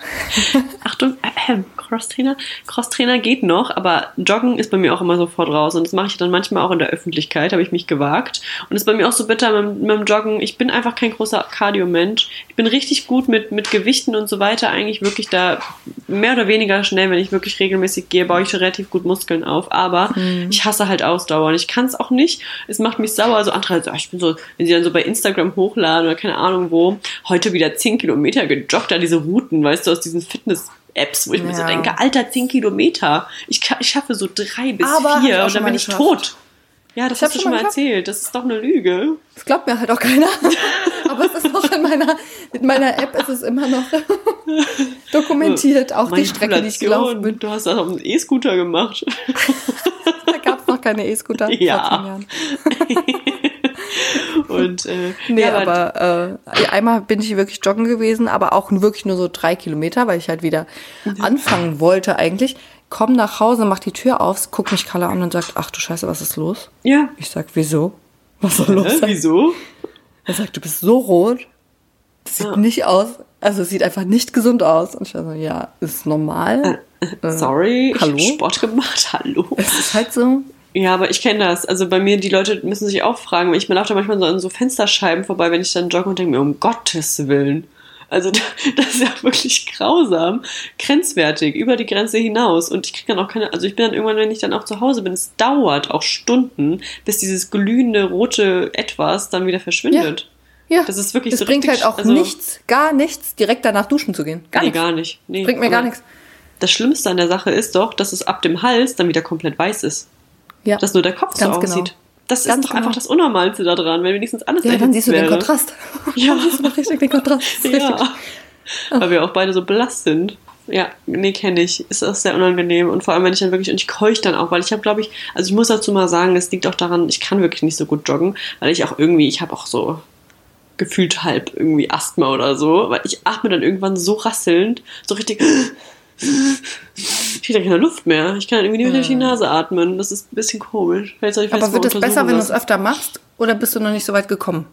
Achtung, äh, Cross-Trainer. Cross-Trainer geht noch, aber Joggen ist bei mir auch immer sofort raus. Und das mache ich dann manchmal auch in der Öffentlichkeit, habe ich mich gewagt. Und das ist bei mir auch so bitter mit, mit dem Joggen. Ich bin einfach kein großer Cardio-Mensch. Ich bin richtig gut mit, mit Gewichten und so weiter. Eigentlich wirklich da mehr oder weniger schnell, wenn ich wirklich regelmäßig gehe, baue ich relativ gut Muskeln auf. Aber ich hasse halt Ausdauer. Und ich kann es auch nicht. Es macht mich sauer. Also andere so, ah, ich bin so, wenn sie dann so bei Instagram hochladen oder keine Ahnung wo, heute wieder 10 Kilometer gejoggt, da diese Routen, weißt du, aus diesen Fitness-Apps, wo ich mir so Ja. denke, Alter, 10 Kilometer. Ich, ich schaffe so drei bis Aber vier und dann bin ich geschafft. tot. Ja, das Ich hast du schon mal geschafft. erzählt. Das ist doch eine Lüge. Das glaubt mir halt auch keiner. Aber es ist noch in meiner, in meiner App ist es immer noch dokumentiert. Auch die Strecke, die ich gelaufen bin. Du hast das auf dem E-Scooter gemacht. Da gab es noch keine E-Scooter Ja. vor zehn Jahren. Und, äh, Nee, ja, aber äh, einmal bin ich wirklich joggen gewesen, aber auch wirklich nur so drei Kilometer, weil ich halt wieder anfangen wollte eigentlich. Komm nach Hause, mach die Tür auf, guck mich Carla an und sagt, ach du Scheiße, was ist los? Ja. Ich sag, wieso? Was soll los sein? wieso? Er sagt, du bist so rot. Das sieht Ja. nicht aus. Also es sieht einfach nicht gesund aus. Und ich war so, ja, ist normal. Äh, Sorry, ich hallo? habe Sport gemacht. Hallo. Es ist halt so. Ja, aber ich kenne das. Also bei mir, die Leute müssen sich auch fragen, ich laufe da manchmal so an so Fensterscheiben vorbei, wenn ich dann jogge und denke mir, um Gottes Willen. Also das ist ja wirklich grausam, grenzwertig, über die Grenze hinaus. Und ich kriege dann auch keine, also ich bin dann irgendwann, wenn ich dann auch zu Hause bin, es dauert auch Stunden, bis dieses glühende rote Etwas dann wieder verschwindet. Ja, Das ist wirklich es so bringt richtig- halt auch also- nichts, gar nichts, direkt danach duschen zu gehen. Gar nee, nichts. gar nicht. Nee, Bringt mir gar nichts. Das Schlimmste an der Sache ist doch, dass es ab dem Hals dann wieder komplett weiß ist. Ja. Dass nur der Kopf Ganz so genau. aussieht. Das Ganz ist doch einfach genau. das Unnormalste daran, wenn wenigstens alles Ja, dann siehst du den wäre. Kontrast. Ja. Dann siehst du noch richtig den Kontrast. Ja. Weil wir auch beide so blass sind. Ja, nee, kenne ich. Ist auch sehr unangenehm. Und vor allem, wenn ich dann wirklich, und ich keuche dann auch, weil ich habe, glaube ich, also ich muss dazu mal sagen, es liegt auch daran, ich kann wirklich nicht so gut joggen, weil ich auch irgendwie, ich habe auch so gefühlt halb irgendwie Asthma oder so, weil ich atme dann irgendwann so rasselnd, so richtig. Ich kriege dann keine Luft mehr. Ich kann dann irgendwie nicht mehr durch die Nase atmen. Das ist ein bisschen komisch. Ich Aber wird es besser, wenn du es öfter machst? Oder bist du noch nicht so weit gekommen?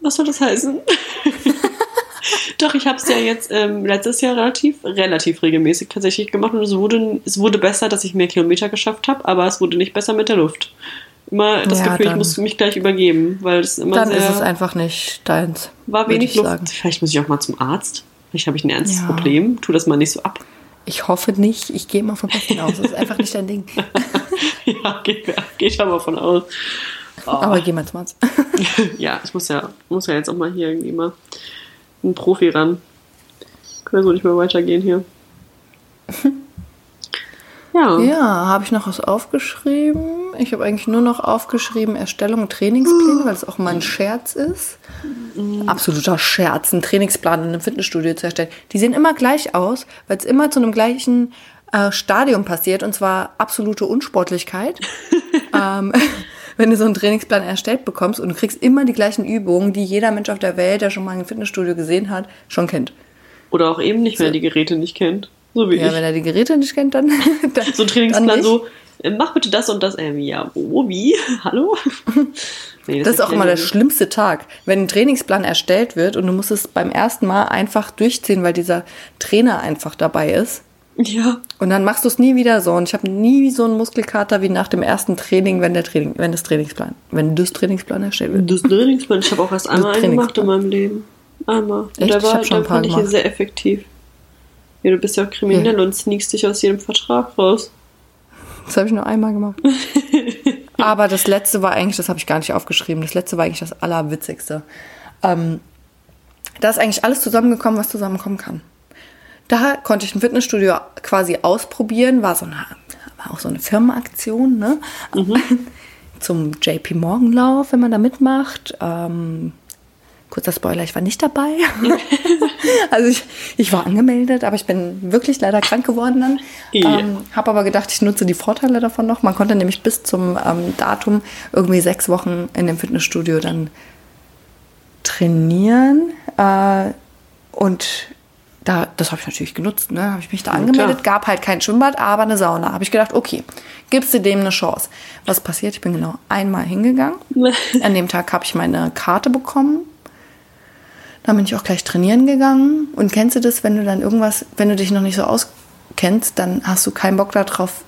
Was soll das heißen? Doch, ich habe es ja jetzt ähm, letztes Jahr relativ, relativ regelmäßig tatsächlich gemacht und es wurde, es wurde besser, dass ich mehr Kilometer geschafft habe, aber es wurde nicht besser mit der Luft. Immer das Ja, Gefühl, ich dann- muss mich gleich übergeben, weil es immer Dann sehr, ist es einfach nicht deins. war wenig ich Luft. sagen. Vielleicht muss ich auch mal zum Arzt. Vielleicht habe ich ein ernstes Ja. Problem. Tu das mal nicht so ab. Ich hoffe nicht. Ich gehe mal vom Besten aus. Das ist einfach nicht dein Ding. ja, geht, geht aber von aus. Aber geh mal zum Arzt. Ja, ich muss ja, muss ja jetzt auch mal hier irgendwie mal ein Profi ran. Können wir so nicht mehr weitergehen hier. Ja. Ja, habe ich noch was aufgeschrieben? Ich habe eigentlich nur noch aufgeschrieben Erstellung Trainingspläne, weil es auch mal ein Scherz ist. Absoluter Scherz, einen Trainingsplan in einem Fitnessstudio zu erstellen. Die sehen immer gleich aus, weil es immer zu einem gleichen äh, Stadium passiert und zwar absolute Unsportlichkeit. ähm, wenn du so einen Trainingsplan erstellt bekommst und du kriegst immer die gleichen Übungen, die jeder Mensch auf der Welt, der schon mal ein Fitnessstudio gesehen hat, schon kennt. Oder auch eben nicht mehr die Geräte nicht kennt. So wie Ja, ich. wenn er die Geräte nicht kennt, dann. dann So ein Trainingsplan so, äh, mach bitte das und das. Ähm, ja, wo, wie? Hallo? Nee, Das ist auch immer der schlimmste Tag, wenn ein Trainingsplan erstellt wird und du musst es beim ersten Mal einfach durchziehen, weil dieser Trainer einfach dabei ist. Ja, Und dann machst du es nie wieder so. Und ich habe nie so einen Muskelkater wie nach dem ersten Training, wenn der Training, wenn das Trainingsplan, wenn das Trainingsplan erstellt wird. das Trainingsplan. Ich habe auch erst einmal einen gemacht in meinem Leben. Einmal. Und Echt? der Ich war, hab schon ein paar fand ich gemacht. sehr effektiv. Ja, du bist ja auch kriminell und sneakst dich aus jedem Vertrag raus. Das habe ich nur einmal gemacht. Aber das letzte war eigentlich, das habe ich gar nicht aufgeschrieben, das letzte war eigentlich das Allerwitzigste. Ähm, da ist eigentlich alles zusammengekommen, was zusammenkommen kann. Da konnte ich ein Fitnessstudio quasi ausprobieren, war so eine, war auch so eine Firmenaktion, ne? Zum JP Morgan Lauf, wenn man da mitmacht. Ähm, Kurzer Spoiler, ich war nicht dabei. also ich, ich war angemeldet, aber ich bin wirklich leider krank geworden dann. Ja. Ähm, habe aber gedacht, ich nutze die Vorteile davon noch. Man konnte nämlich bis zum ähm, Datum irgendwie sechs Wochen in dem Fitnessstudio dann trainieren. Äh, und da, das habe ich natürlich genutzt, ne? Habe ich mich da angemeldet, klar. gab halt kein Schwimmbad, aber eine Sauna. Habe ich gedacht, okay, gibst du dem eine Chance. Was passiert? Ich bin genau einmal hingegangen. An dem Tag habe ich meine Karte bekommen. Dann bin ich auch gleich trainieren gegangen. Und kennst du das, wenn du dann irgendwas, wenn du dich noch nicht so auskennst, dann hast du keinen Bock darauf,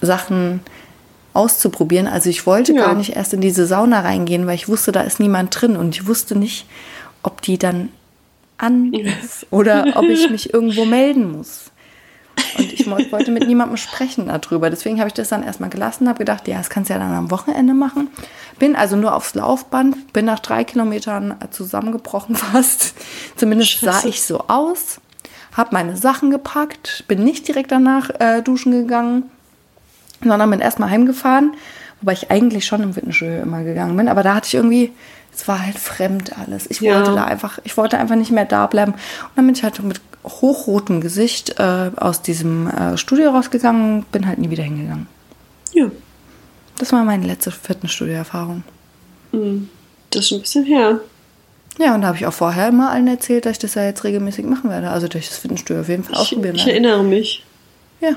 Sachen auszuprobieren. Also ich wollte Ja. gar nicht erst in diese Sauna reingehen, weil ich wusste, da ist niemand drin und ich wusste nicht, ob die dann an ist oder ob ich mich irgendwo melden muss. Und ich wollte mit niemandem sprechen darüber. Deswegen habe ich das dann erstmal gelassen, habe gedacht, ja, das kannst du ja dann am Wochenende machen. Bin also nur aufs Laufband, bin nach drei Kilometern zusammengebrochen fast. Zumindest sah Scheiße. ich so aus. Habe meine Sachen gepackt, bin nicht direkt danach äh, duschen gegangen, sondern bin erstmal heimgefahren, wobei ich eigentlich schon im Fitnessstudio immer gegangen bin. Aber da hatte ich irgendwie, es war halt fremd alles. Ich Ja. wollte da einfach, ich wollte einfach nicht mehr da bleiben. Und dann bin ich halt mit hochrotem Gesicht äh, aus diesem äh, Studio rausgegangen, bin halt nie wieder hingegangen. Ja, Das war meine letzte Fitnessstudio-Erfahrung. das ist schon ein bisschen her. Ja, und da habe ich auch vorher immer allen erzählt, dass ich das ja jetzt regelmäßig machen werde. Also durch das Fitnessstudio auf jeden Fall Ich, ausprobieren ich werde. erinnere mich. Ja.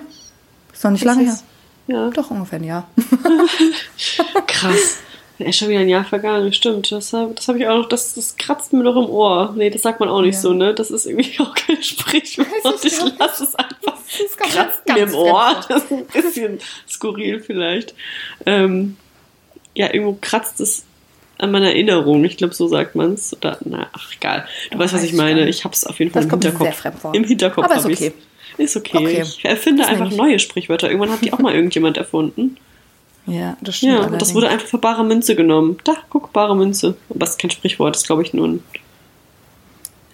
Ist noch nicht lange her. ist- Ja, Doch, ungefähr ein Jahr. krass. Ja, ist schon wieder ein Jahr vergangen, stimmt. Das habe das hab ich auch noch, das, das kratzt mir doch im Ohr. Nee, das sagt man auch nicht Ja. so, ne? Das ist irgendwie auch kein Sprichwort. Das ist Ich ganz- lasse es einfach. ganz- kratzt ganz mir im Ohr. Das ist ein bisschen skurril vielleicht. Ähm, ja, irgendwo kratzt es an meiner Erinnerung. Ich glaube, so sagt man es. Oder, na, ach, egal. Du Oh, weißt, was ich ich meine. Ich habe es auf jeden Fall Das im kommt Hinterkopf. sehr fremd vor. Im Hinterkopf Aber ist hab ich's. okay. Ist okay. Okay. Ich erfinde Das einfach ich. neue Sprichwörter. Irgendwann hat die auch mal irgendjemand erfunden. Ja, das stimmt. Ja, und das allerdings. wurde einfach für bare Münze genommen. Da, guck, bare Münze. Aber das ist kein Sprichwort, das ist, glaube ich, nur ein.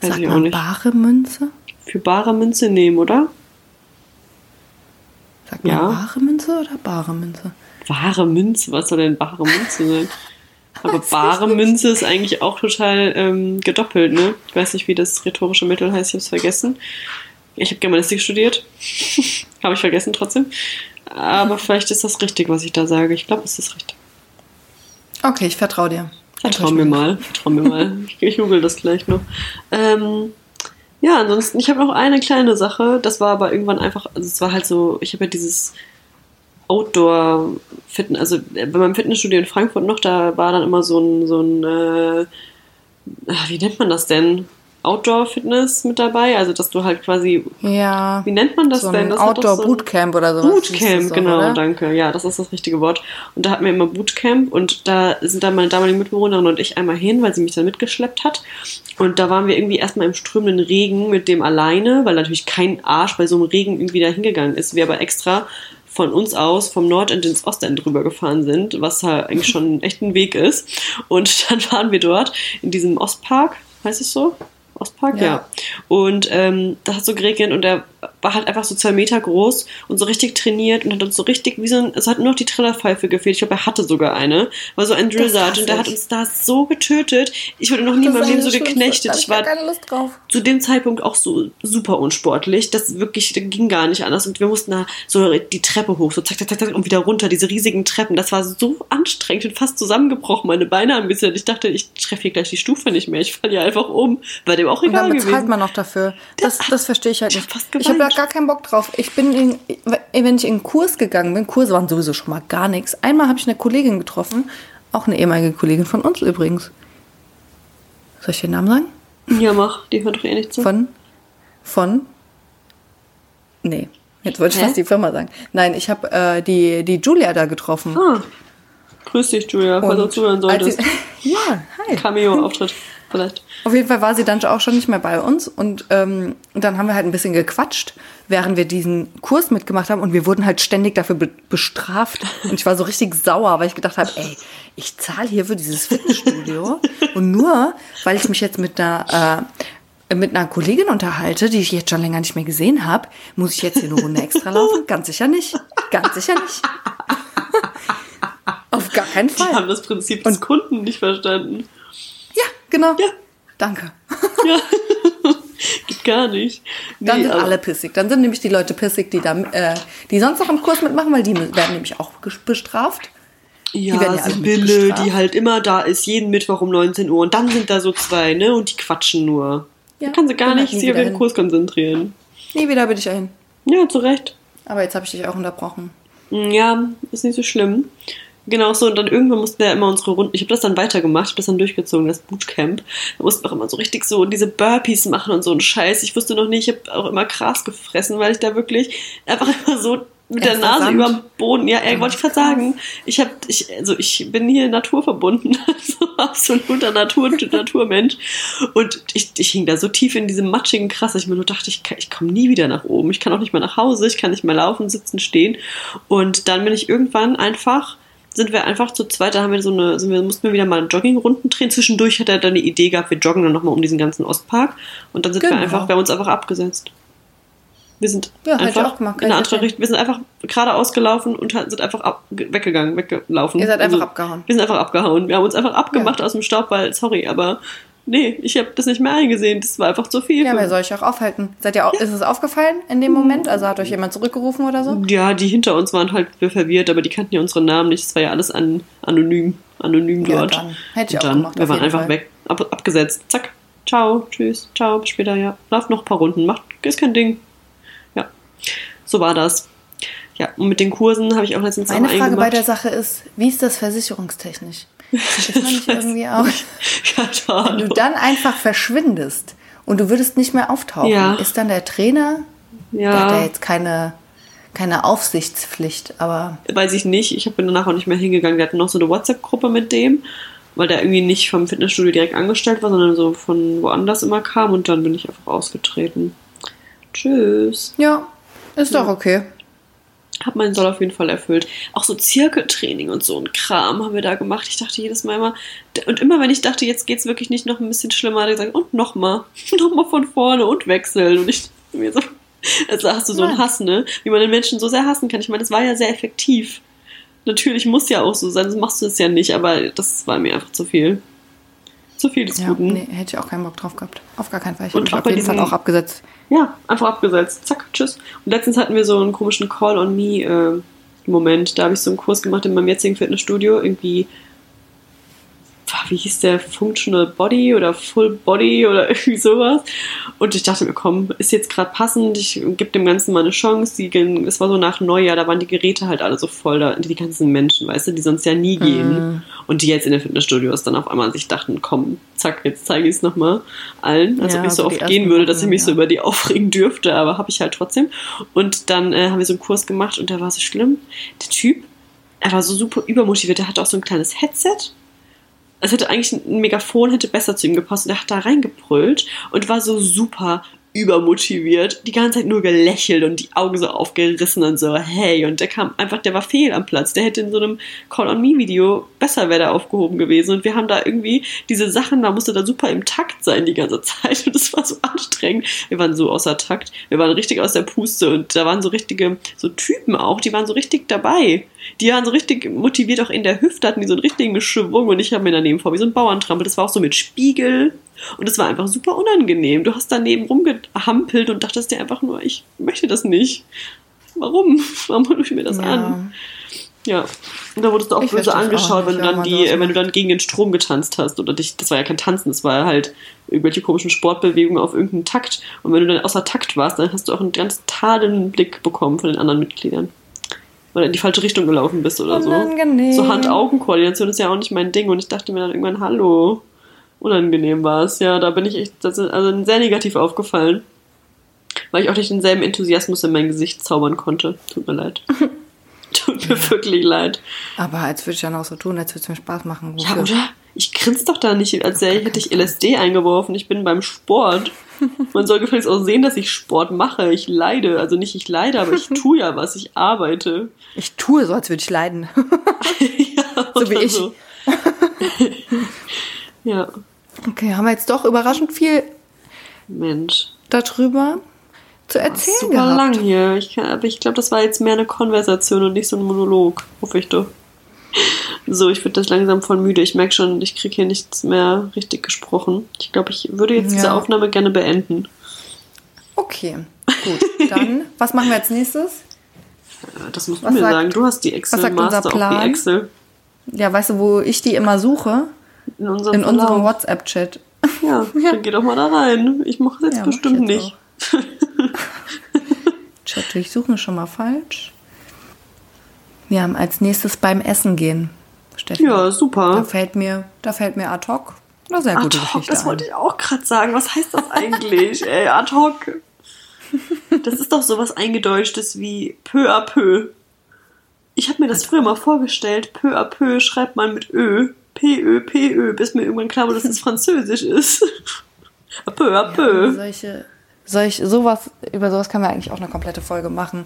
Weiß Sagt ich auch man nicht. bare Münze? Für bare Münze nehmen, oder? Sagt man Ja. bare Münze oder bare Münze? Wahre Münze, was soll denn bare Münze sein? Aber bare. Münze ist eigentlich auch total ähm, gedoppelt, ne? Ich weiß nicht, wie das rhetorische Mittel heißt, ich habe es vergessen. Ich habe Germanistik studiert. habe ich vergessen trotzdem. Aber vielleicht ist das richtig, was ich da sage. Ich glaube, es ist richtig. Okay, ich vertraue dir. Vertrau mir mal. Vertrau mir mal. Ich, ich google das gleich noch. Ähm, ja, ansonsten, ich habe noch eine kleine Sache. Das war aber irgendwann einfach, also es war halt so, ich habe ja dieses Outdoor-Fitness, also bei meinem Fitnessstudio in Frankfurt noch, da war dann immer so ein, so ein, äh, ach, wie nennt man das denn? Outdoor-Fitness mit dabei, also dass du halt quasi, Ja. wie nennt man das so denn? Das doch so ein- Outdoor-Bootcamp oder sowas. Bootcamp, doch, genau, oder? danke. Ja, das ist das richtige Wort. Und da hatten wir immer Bootcamp und da sind dann meine damalige Mitbewohnerin und ich einmal hin, weil sie mich dann mitgeschleppt hat. Und da waren wir irgendwie erstmal im strömenden Regen mit dem alleine, weil natürlich kein Arsch bei so einem Regen irgendwie da hingegangen ist. Wir aber extra von uns aus vom Nordend ins Ostend drüber gefahren sind, was halt eigentlich schon echt ein Weg ist. Und dann waren wir dort in diesem Ostpark, heißt es so? Ostpark, Ja. ja. Und ähm, da hat so geregnet und er war halt einfach so zwei Meter groß und so richtig trainiert und hat uns so richtig, wie so ein, es hat nur noch die Trillerpfeife gefehlt. Ich glaube, er hatte sogar eine. War so ein Drill Das hasse Sergeant, der hat uns da so getötet. Ich wurde noch nie in meinem Leben so geknechtet. Ich war keine Lust drauf. zu dem Zeitpunkt auch so super unsportlich. Das wirklich das ging gar nicht anders. Und wir mussten da so die Treppe hoch, so zack, zack, zack, zack und wieder runter, diese riesigen Treppen. Das war so anstrengend. Bin fast zusammengebrochen. Meine Beine haben bisschen. Ich dachte, ich treffe hier gleich die Stufe nicht mehr. Ich falle hier einfach um. War dem auch Und egal dann bezahlt gewesen. man noch dafür. Das, das verstehe ich halt Ich nicht. hab fast Ich habe da gar keinen Bock drauf. Ich bin in, wenn ich in einen Kurs gegangen bin, Kurse waren sowieso schon mal gar nichts. Einmal habe ich eine Kollegin getroffen, auch eine ehemalige Kollegin von uns übrigens. Soll ich den Namen sagen? Ja, mach. Die hört doch eh nicht zu. Von, von, nee, jetzt wollte ich Hä? fast die Firma sagen. Nein, ich habe äh, die, die Julia da getroffen. Ah. Grüß dich, Julia, falls du zuhören solltest. ja, hi. Cameo-Auftritt. Vielleicht. Auf jeden Fall war sie dann auch schon nicht mehr bei uns und ähm, dann haben wir halt ein bisschen gequatscht, während wir diesen Kurs mitgemacht haben und wir wurden halt ständig dafür be bestraft und ich war so richtig sauer, weil ich gedacht habe, ey, ich zahle hier für dieses Fitnessstudio und nur, weil ich mich jetzt mit einer äh, mit einer Kollegin unterhalte, die ich jetzt schon länger nicht mehr gesehen habe, muss ich jetzt hier eine Runde extra laufen? Ganz sicher nicht. Ganz sicher nicht. Auf gar keinen Die Fall. haben das Prinzip des Kunden nicht verstanden. Ja, genau. Ja. Danke. Geht gar nicht. Dann Nee, sind aber- alle pissig. Dann sind nämlich die Leute pissig, die da, äh, die sonst noch im Kurs mitmachen, weil die werden nämlich auch bestraft. Ja, werden ja Sibylle, die halt immer da ist, jeden Mittwoch um 19 Uhr. Und dann sind da so zwei, ne? Und die quatschen nur. Ja, da kann sie gar nicht sich auf den. Kurs konzentrieren. Nie wieder bin ich dahin. Ja, zu Recht. Aber jetzt habe ich dich auch unterbrochen. Ja, ist nicht so schlimm. Genau so, und dann irgendwann mussten wir ja immer unsere Runden, ich habe das dann weitergemacht, ich habe das dann durchgezogen, das Bootcamp. Da mussten wir auch immer so richtig so diese Burpees machen und so einen Scheiß. Ich wusste noch nicht, ich habe auch immer Gras gefressen, weil ich da wirklich einfach immer so mit der Nase über dem Boden, ja, ey, wollte ich gerade sagen. Ich habe, ich, also ich bin hier naturverbunden, also absoluter Natur, Naturmensch. Und ich, ich hing da so tief in diesem matschigen Gras, dass ich mir nur dachte, ich, kann- ich komme nie wieder nach oben. Ich kann auch nicht mehr nach Hause, ich kann nicht mehr laufen, sitzen, stehen. Und dann bin ich irgendwann einfach, sind wir einfach zu zweit, da haben wir so eine, sind wir, mussten wir wieder mal Joggingrunden drehen. Zwischendurch hat er dann eine Idee gehabt, wir joggen dann nochmal um diesen ganzen Ostpark. Und dann sind wir Genau. einfach, wir haben uns einfach abgesetzt. Wir sind Ja, einfach auch gemacht, in eine andere. Richtung. Wir sind einfach geradeaus gelaufen und sind einfach ab, weggegangen, weggelaufen. Ihr seid einfach Also, abgehauen. Wir sind einfach abgehauen. Wir haben uns einfach abgemacht aus dem Staub, weil, sorry, aber nee, ich habe das nicht mehr eingesehen. Das war einfach zu viel. Ja, wer soll ich auch aufhalten? Seid ihr auch, Ist es aufgefallen in dem Moment? Also hat euch jemand zurückgerufen oder so? Ja, die hinter uns waren halt verwirrt, aber die kannten ja unsere Namen nicht. Es war ja alles an, anonym, anonym Ja, dort. dann. Hätte ich Und auch dann, gemacht, Wir waren einfach Fall. weg, ab, abgesetzt. Zack, ciao, tschüss, ciao, bis später, ja. Lauf noch ein paar Runden, macht, ist kein Ding. Ja, so war das. Ja, und mit den Kursen habe ich auch letztens Meine Frage bei der Sache ist, wie ist das versicherungstechnisch? Ist man nicht irgendwie auch? ja, Wenn du dann einfach verschwindest und du würdest nicht mehr auftauchen, Ja. ist dann der Trainer, der hat ja ja, jetzt keine, keine Aufsichtspflicht, aber weiß ich nicht. Ich bin danach auch nicht mehr hingegangen. Wir hatten noch so eine WhatsApp-Gruppe mit dem, weil der irgendwie nicht vom Fitnessstudio direkt angestellt war, sondern so von woanders immer kam und dann bin ich einfach ausgetreten. Tschüss. ja, ist doch okay. Hab meinen Soll auf jeden Fall erfüllt. Auch so Zirkeltraining und so ein Kram haben wir da gemacht. Ich dachte jedes Mal immer, und immer wenn ich dachte, jetzt geht's wirklich nicht noch ein bisschen schlimmer, hat er gesagt, und nochmal, nochmal von vorne und wechseln. Und ich dachte mir so, also hast du so einen. Hass, ne? Wie man den Menschen so sehr hassen kann. Ich meine, das war ja sehr effektiv. Natürlich muss ja auch so sein, das machst du es ja nicht, aber das war mir einfach zu viel. Zu viel des Ja, Guten. nee, hätte ich auch keinen Bock drauf gehabt. Auf gar keinen Fall. Ich Und auf jeden Fall auch abgesetzt. Ja, einfach abgesetzt. Zack, tschüss. Und letztens hatten wir so einen komischen Call on Me äh, Moment. Da habe ich so einen Kurs gemacht in meinem jetzigen Fitnessstudio. Irgendwie, wie hieß der? Functional Body oder Full Body oder irgendwie sowas. Und ich dachte mir, komm, ist jetzt gerade passend. Ich gebe dem Ganzen mal eine Chance. Die, gehen- das war so nach Neujahr, da waren die Geräte halt alle so voll. Da, die ganzen Menschen, weißt du, die sonst ja nie gehen. Und die jetzt in den Fitnessstudios dann auf einmal sich dachten, komm, zack, jetzt zeige ich es nochmal allen. Als Ja, ob ich so so oft gehen würde, dass ich mich so ja. über die aufregen dürfte, aber habe ich halt trotzdem. Und dann äh, haben wir so einen Kurs gemacht und der war so schlimm. Der Typ, er war so super übermotiviert, der hatte auch so ein kleines Headset. Es hätte eigentlich ein Megafon hätte besser zu ihm gepasst und er hat da reingebrüllt und war so super übermotiviert, die ganze Zeit nur gelächelt und die Augen so aufgerissen und so, hey, und der kam einfach, der war fehl am Platz, der hätte in so einem Call-on-Me-Video besser wäre der aufgehoben gewesen und wir haben da irgendwie diese Sachen, da musste da super im Takt sein die ganze Zeit und das war so anstrengend. Wir waren so außer Takt, wir waren richtig aus der Puste und da waren so richtige, so Typen auch, die waren so richtig dabei. Die waren so richtig motiviert auch in der Hüfte, hatten die so einen richtigen Schwung und ich habe mir daneben vor wie so ein Bauerntrampel. Das war auch so mit Spiegel und es war einfach super unangenehm. Du hast daneben rumgehampelt und dachtest dir einfach nur, ich möchte das nicht. Warum? Warum tue ich mir das an? Ja. Und da wurdest du auch Ich böse versteh's auch angeschaut, wenn du dann die, wenn du dann gegen den Strom getanzt hast oder dich, das war ja kein Tanzen, das war halt irgendwelche komischen Sportbewegungen auf irgendeinen Takt. Und wenn du dann außer Takt warst, dann hast du auch einen ganz tadenden Blick bekommen von den anderen Mitgliedern. Du in die falsche Richtung gelaufen bist oder so. Unangenehm. So Hand-Augen-Koordination ist ja auch nicht mein Ding. Und ich dachte mir dann irgendwann, hallo, unangenehm war es. Ja, da bin ich echt, das ist also sehr negativ aufgefallen. Weil ich auch nicht denselben Enthusiasmus in mein Gesicht zaubern konnte. Tut mir leid. Tut mir wirklich leid. Aber als würde ich dann auch so tun, als würde es mir Spaß machen. Ja, Wofür? oder? Ich grinse doch da nicht, als wäre- hätte ich LSD eingeworfen. Ich bin beim Sport. Man soll gefälligst auch sehen, dass ich Sport mache. Ich leide. Also nicht ich leide, aber ich tue ja was. Ich arbeite. Ich tue so, als würde ich leiden. ja, So wie ich. Ja, Okay, haben wir jetzt doch überraschend viel Mensch. darüber zu Das ist erzählen super gehabt. lang hier. Ich, kann- aber ich glaube, das war jetzt mehr eine Konversation und nicht so ein Monolog. Hoffe ich doch. So, ich werde das langsam voll müde. Ich merke schon, ich kriege hier nichts mehr richtig gesprochen. Ich glaube, ich würde jetzt diese Ja. Aufnahme gerne beenden. Okay, gut. Dann, was machen wir als nächstes? Äh, Das musst du Was mir sagt- sagen. Du hast die was sagt Excel-Master unser auf die Plan? Excel. Ja, weißt du, wo ich die immer suche? In unserem, In unserem. WhatsApp-Chat. Ja, dann geh doch mal da rein. Ich mache das jetzt Ja, bestimmt jetzt nicht. Chat durchsuchen ist schon mal falsch. Wir haben als nächstes beim Essen gehen. Steffi. Ja, Da super. fällt mir, da fällt mir ad hoc eine sehr Ad hoc, Geschichte das wollte ich auch gerade sagen. Was heißt das eigentlich? Ey, ad hoc. Das ist doch sowas eingedeutschtes wie peu à peu. Ich habe mir das früher mal vorgestellt. Peu à peu schreibt man mit Ö. P-Ö, P-Ö, bis mir irgendwann klar wurde, dass es Französisch ist. peu à peu. Solche, solch, sowas, über sowas können wir eigentlich auch eine komplette Folge machen.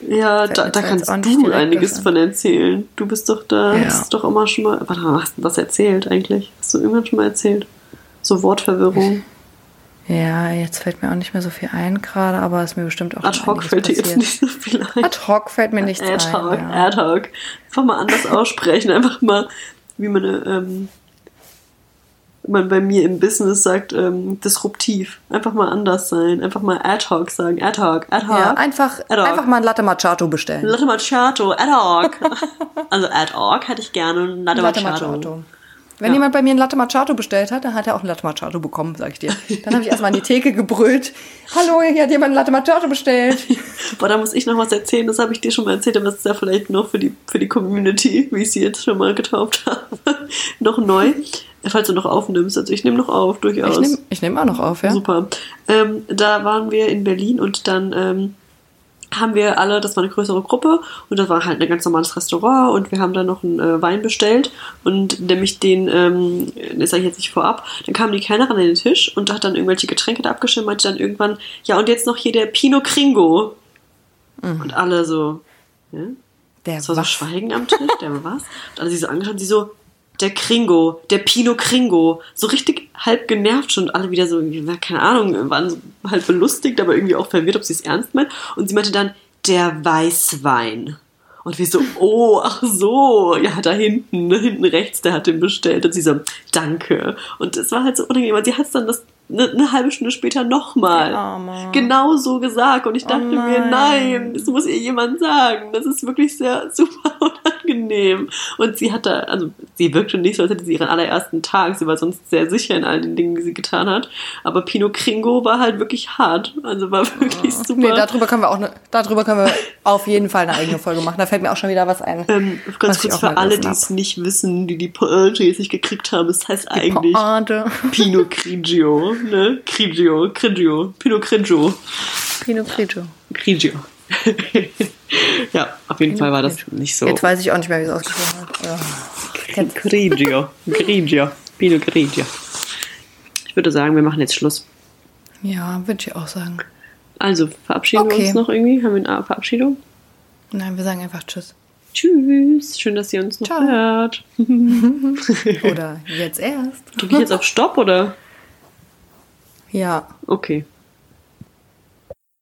Ja, da, da kannst du einiges an. von erzählen. Du bist doch da, Ja. hast doch immer schon mal. Warte mal, hast du was erzählt eigentlich? Hast du irgendwann schon mal erzählt? So Wortverwirrung. Ja, jetzt fällt mir auch nicht mehr so viel ein gerade, aber ist mir bestimmt auch Ad hoc fällt dir jetzt nicht so viel ein. Ad hoc fällt mir nichts Ad hoc, ein. Ja. ad hoc. Einfach mal anders aussprechen. Einfach mal, wie man, ähm, man bei mir im Business sagt, ähm, disruptiv. Einfach mal anders sein. Einfach mal ad hoc sagen. Ad hoc, ad hoc. Ja, einfach, Ad hoc. einfach mal ein Latte Macchiato bestellen. Latte Macchiato, ad hoc. also ad hoc hätte ich gerne ein Latte, Latte Macchiato. Macchiato. Wenn Ja. jemand bei mir ein Latte Macchiato bestellt hat, dann hat er auch ein Latte Macchiato bekommen, sag ich dir. Dann habe ich erstmal an die Theke gebrüllt. Hallo, hier hat jemand ein Latte Macchiato bestellt. Boah, da muss ich noch was erzählen. Das habe ich dir schon mal erzählt, aber das ist ja vielleicht noch für die, für die Community, wie ich sie jetzt schon mal getauft habe. noch neu. Falls du noch aufnimmst. Also ich nehme noch auf, durchaus. Ich nehme ich nehm auch noch auf, ja. Super. Ähm, da waren wir in Berlin und dann ähm, haben wir alle, das war eine größere Gruppe und das war halt ein ganz normales Restaurant und wir haben dann noch einen äh, Wein bestellt und nämlich den, ähm, das sage ich jetzt nicht vorab, dann kam die Kellnerin an den Tisch und hat dann irgendwelche Getränke da abgeschirmt, meinte dann irgendwann, ja und jetzt noch hier der Pinot Gringo. Und alle so, ja? Der Es war so was? Schweigen am Tisch, der was? Und alle sie so angeschaut, sie so, der Kringo, der Pinot Kringo. So richtig halb genervt schon. Alle wieder so, keine Ahnung, waren so halb belustigt, aber irgendwie auch verwirrt, ob sie es ernst meint. Und sie meinte dann, der Weißwein. Und wir so, oh, ach so, ja, da hinten, hinten rechts, der hat den bestellt. Und sie so, danke. Und es war halt so unangenehm, weil sie hat es dann das eine, eine halbe Stunde später nochmal Die Arme. genau so gesagt. Und ich dachte mir, nein. nein, das muss ihr jemand sagen. Das ist wirklich sehr super unangenehm. Und sie hat da, also sie wirkte nicht so, als hätte sie ihren allerersten Tag. Sie war sonst sehr sicher in all den Dingen, die sie getan hat. Aber Pinot Gringo war halt wirklich hart. Also war wirklich super. Nee, darüber können wir auch ne, darüber können wir auf jeden Fall eine eigene Folge machen. Da fällt mir auch schon wieder was ein. ähm, ganz was kurz für alle, die es nicht wissen, die die Pointe jetzt nicht gekriegt haben, es heißt eigentlich Pointe. Pinot Grigio, ne? Grigio, Grigio, Pinot Grigio. Pinot Grigio. Grigio. ja, auf jeden Fall war das nicht so. Jetzt weiß ich auch nicht mehr, wie es ausgesprochen wird. Ja. Grigio. Grigio. Pinot Grigio. Ich würde sagen, wir machen jetzt Schluss. Ja, würde ich auch sagen. Also, verabschieden wir Okay. uns noch irgendwie? Haben wir eine Verabschiedung? Nein, wir sagen einfach Tschüss. Tschüss. Schön, dass ihr uns noch Ciao. hört. Oder jetzt erst. Drücke ich jetzt auf Stopp oder? Ja. Okay.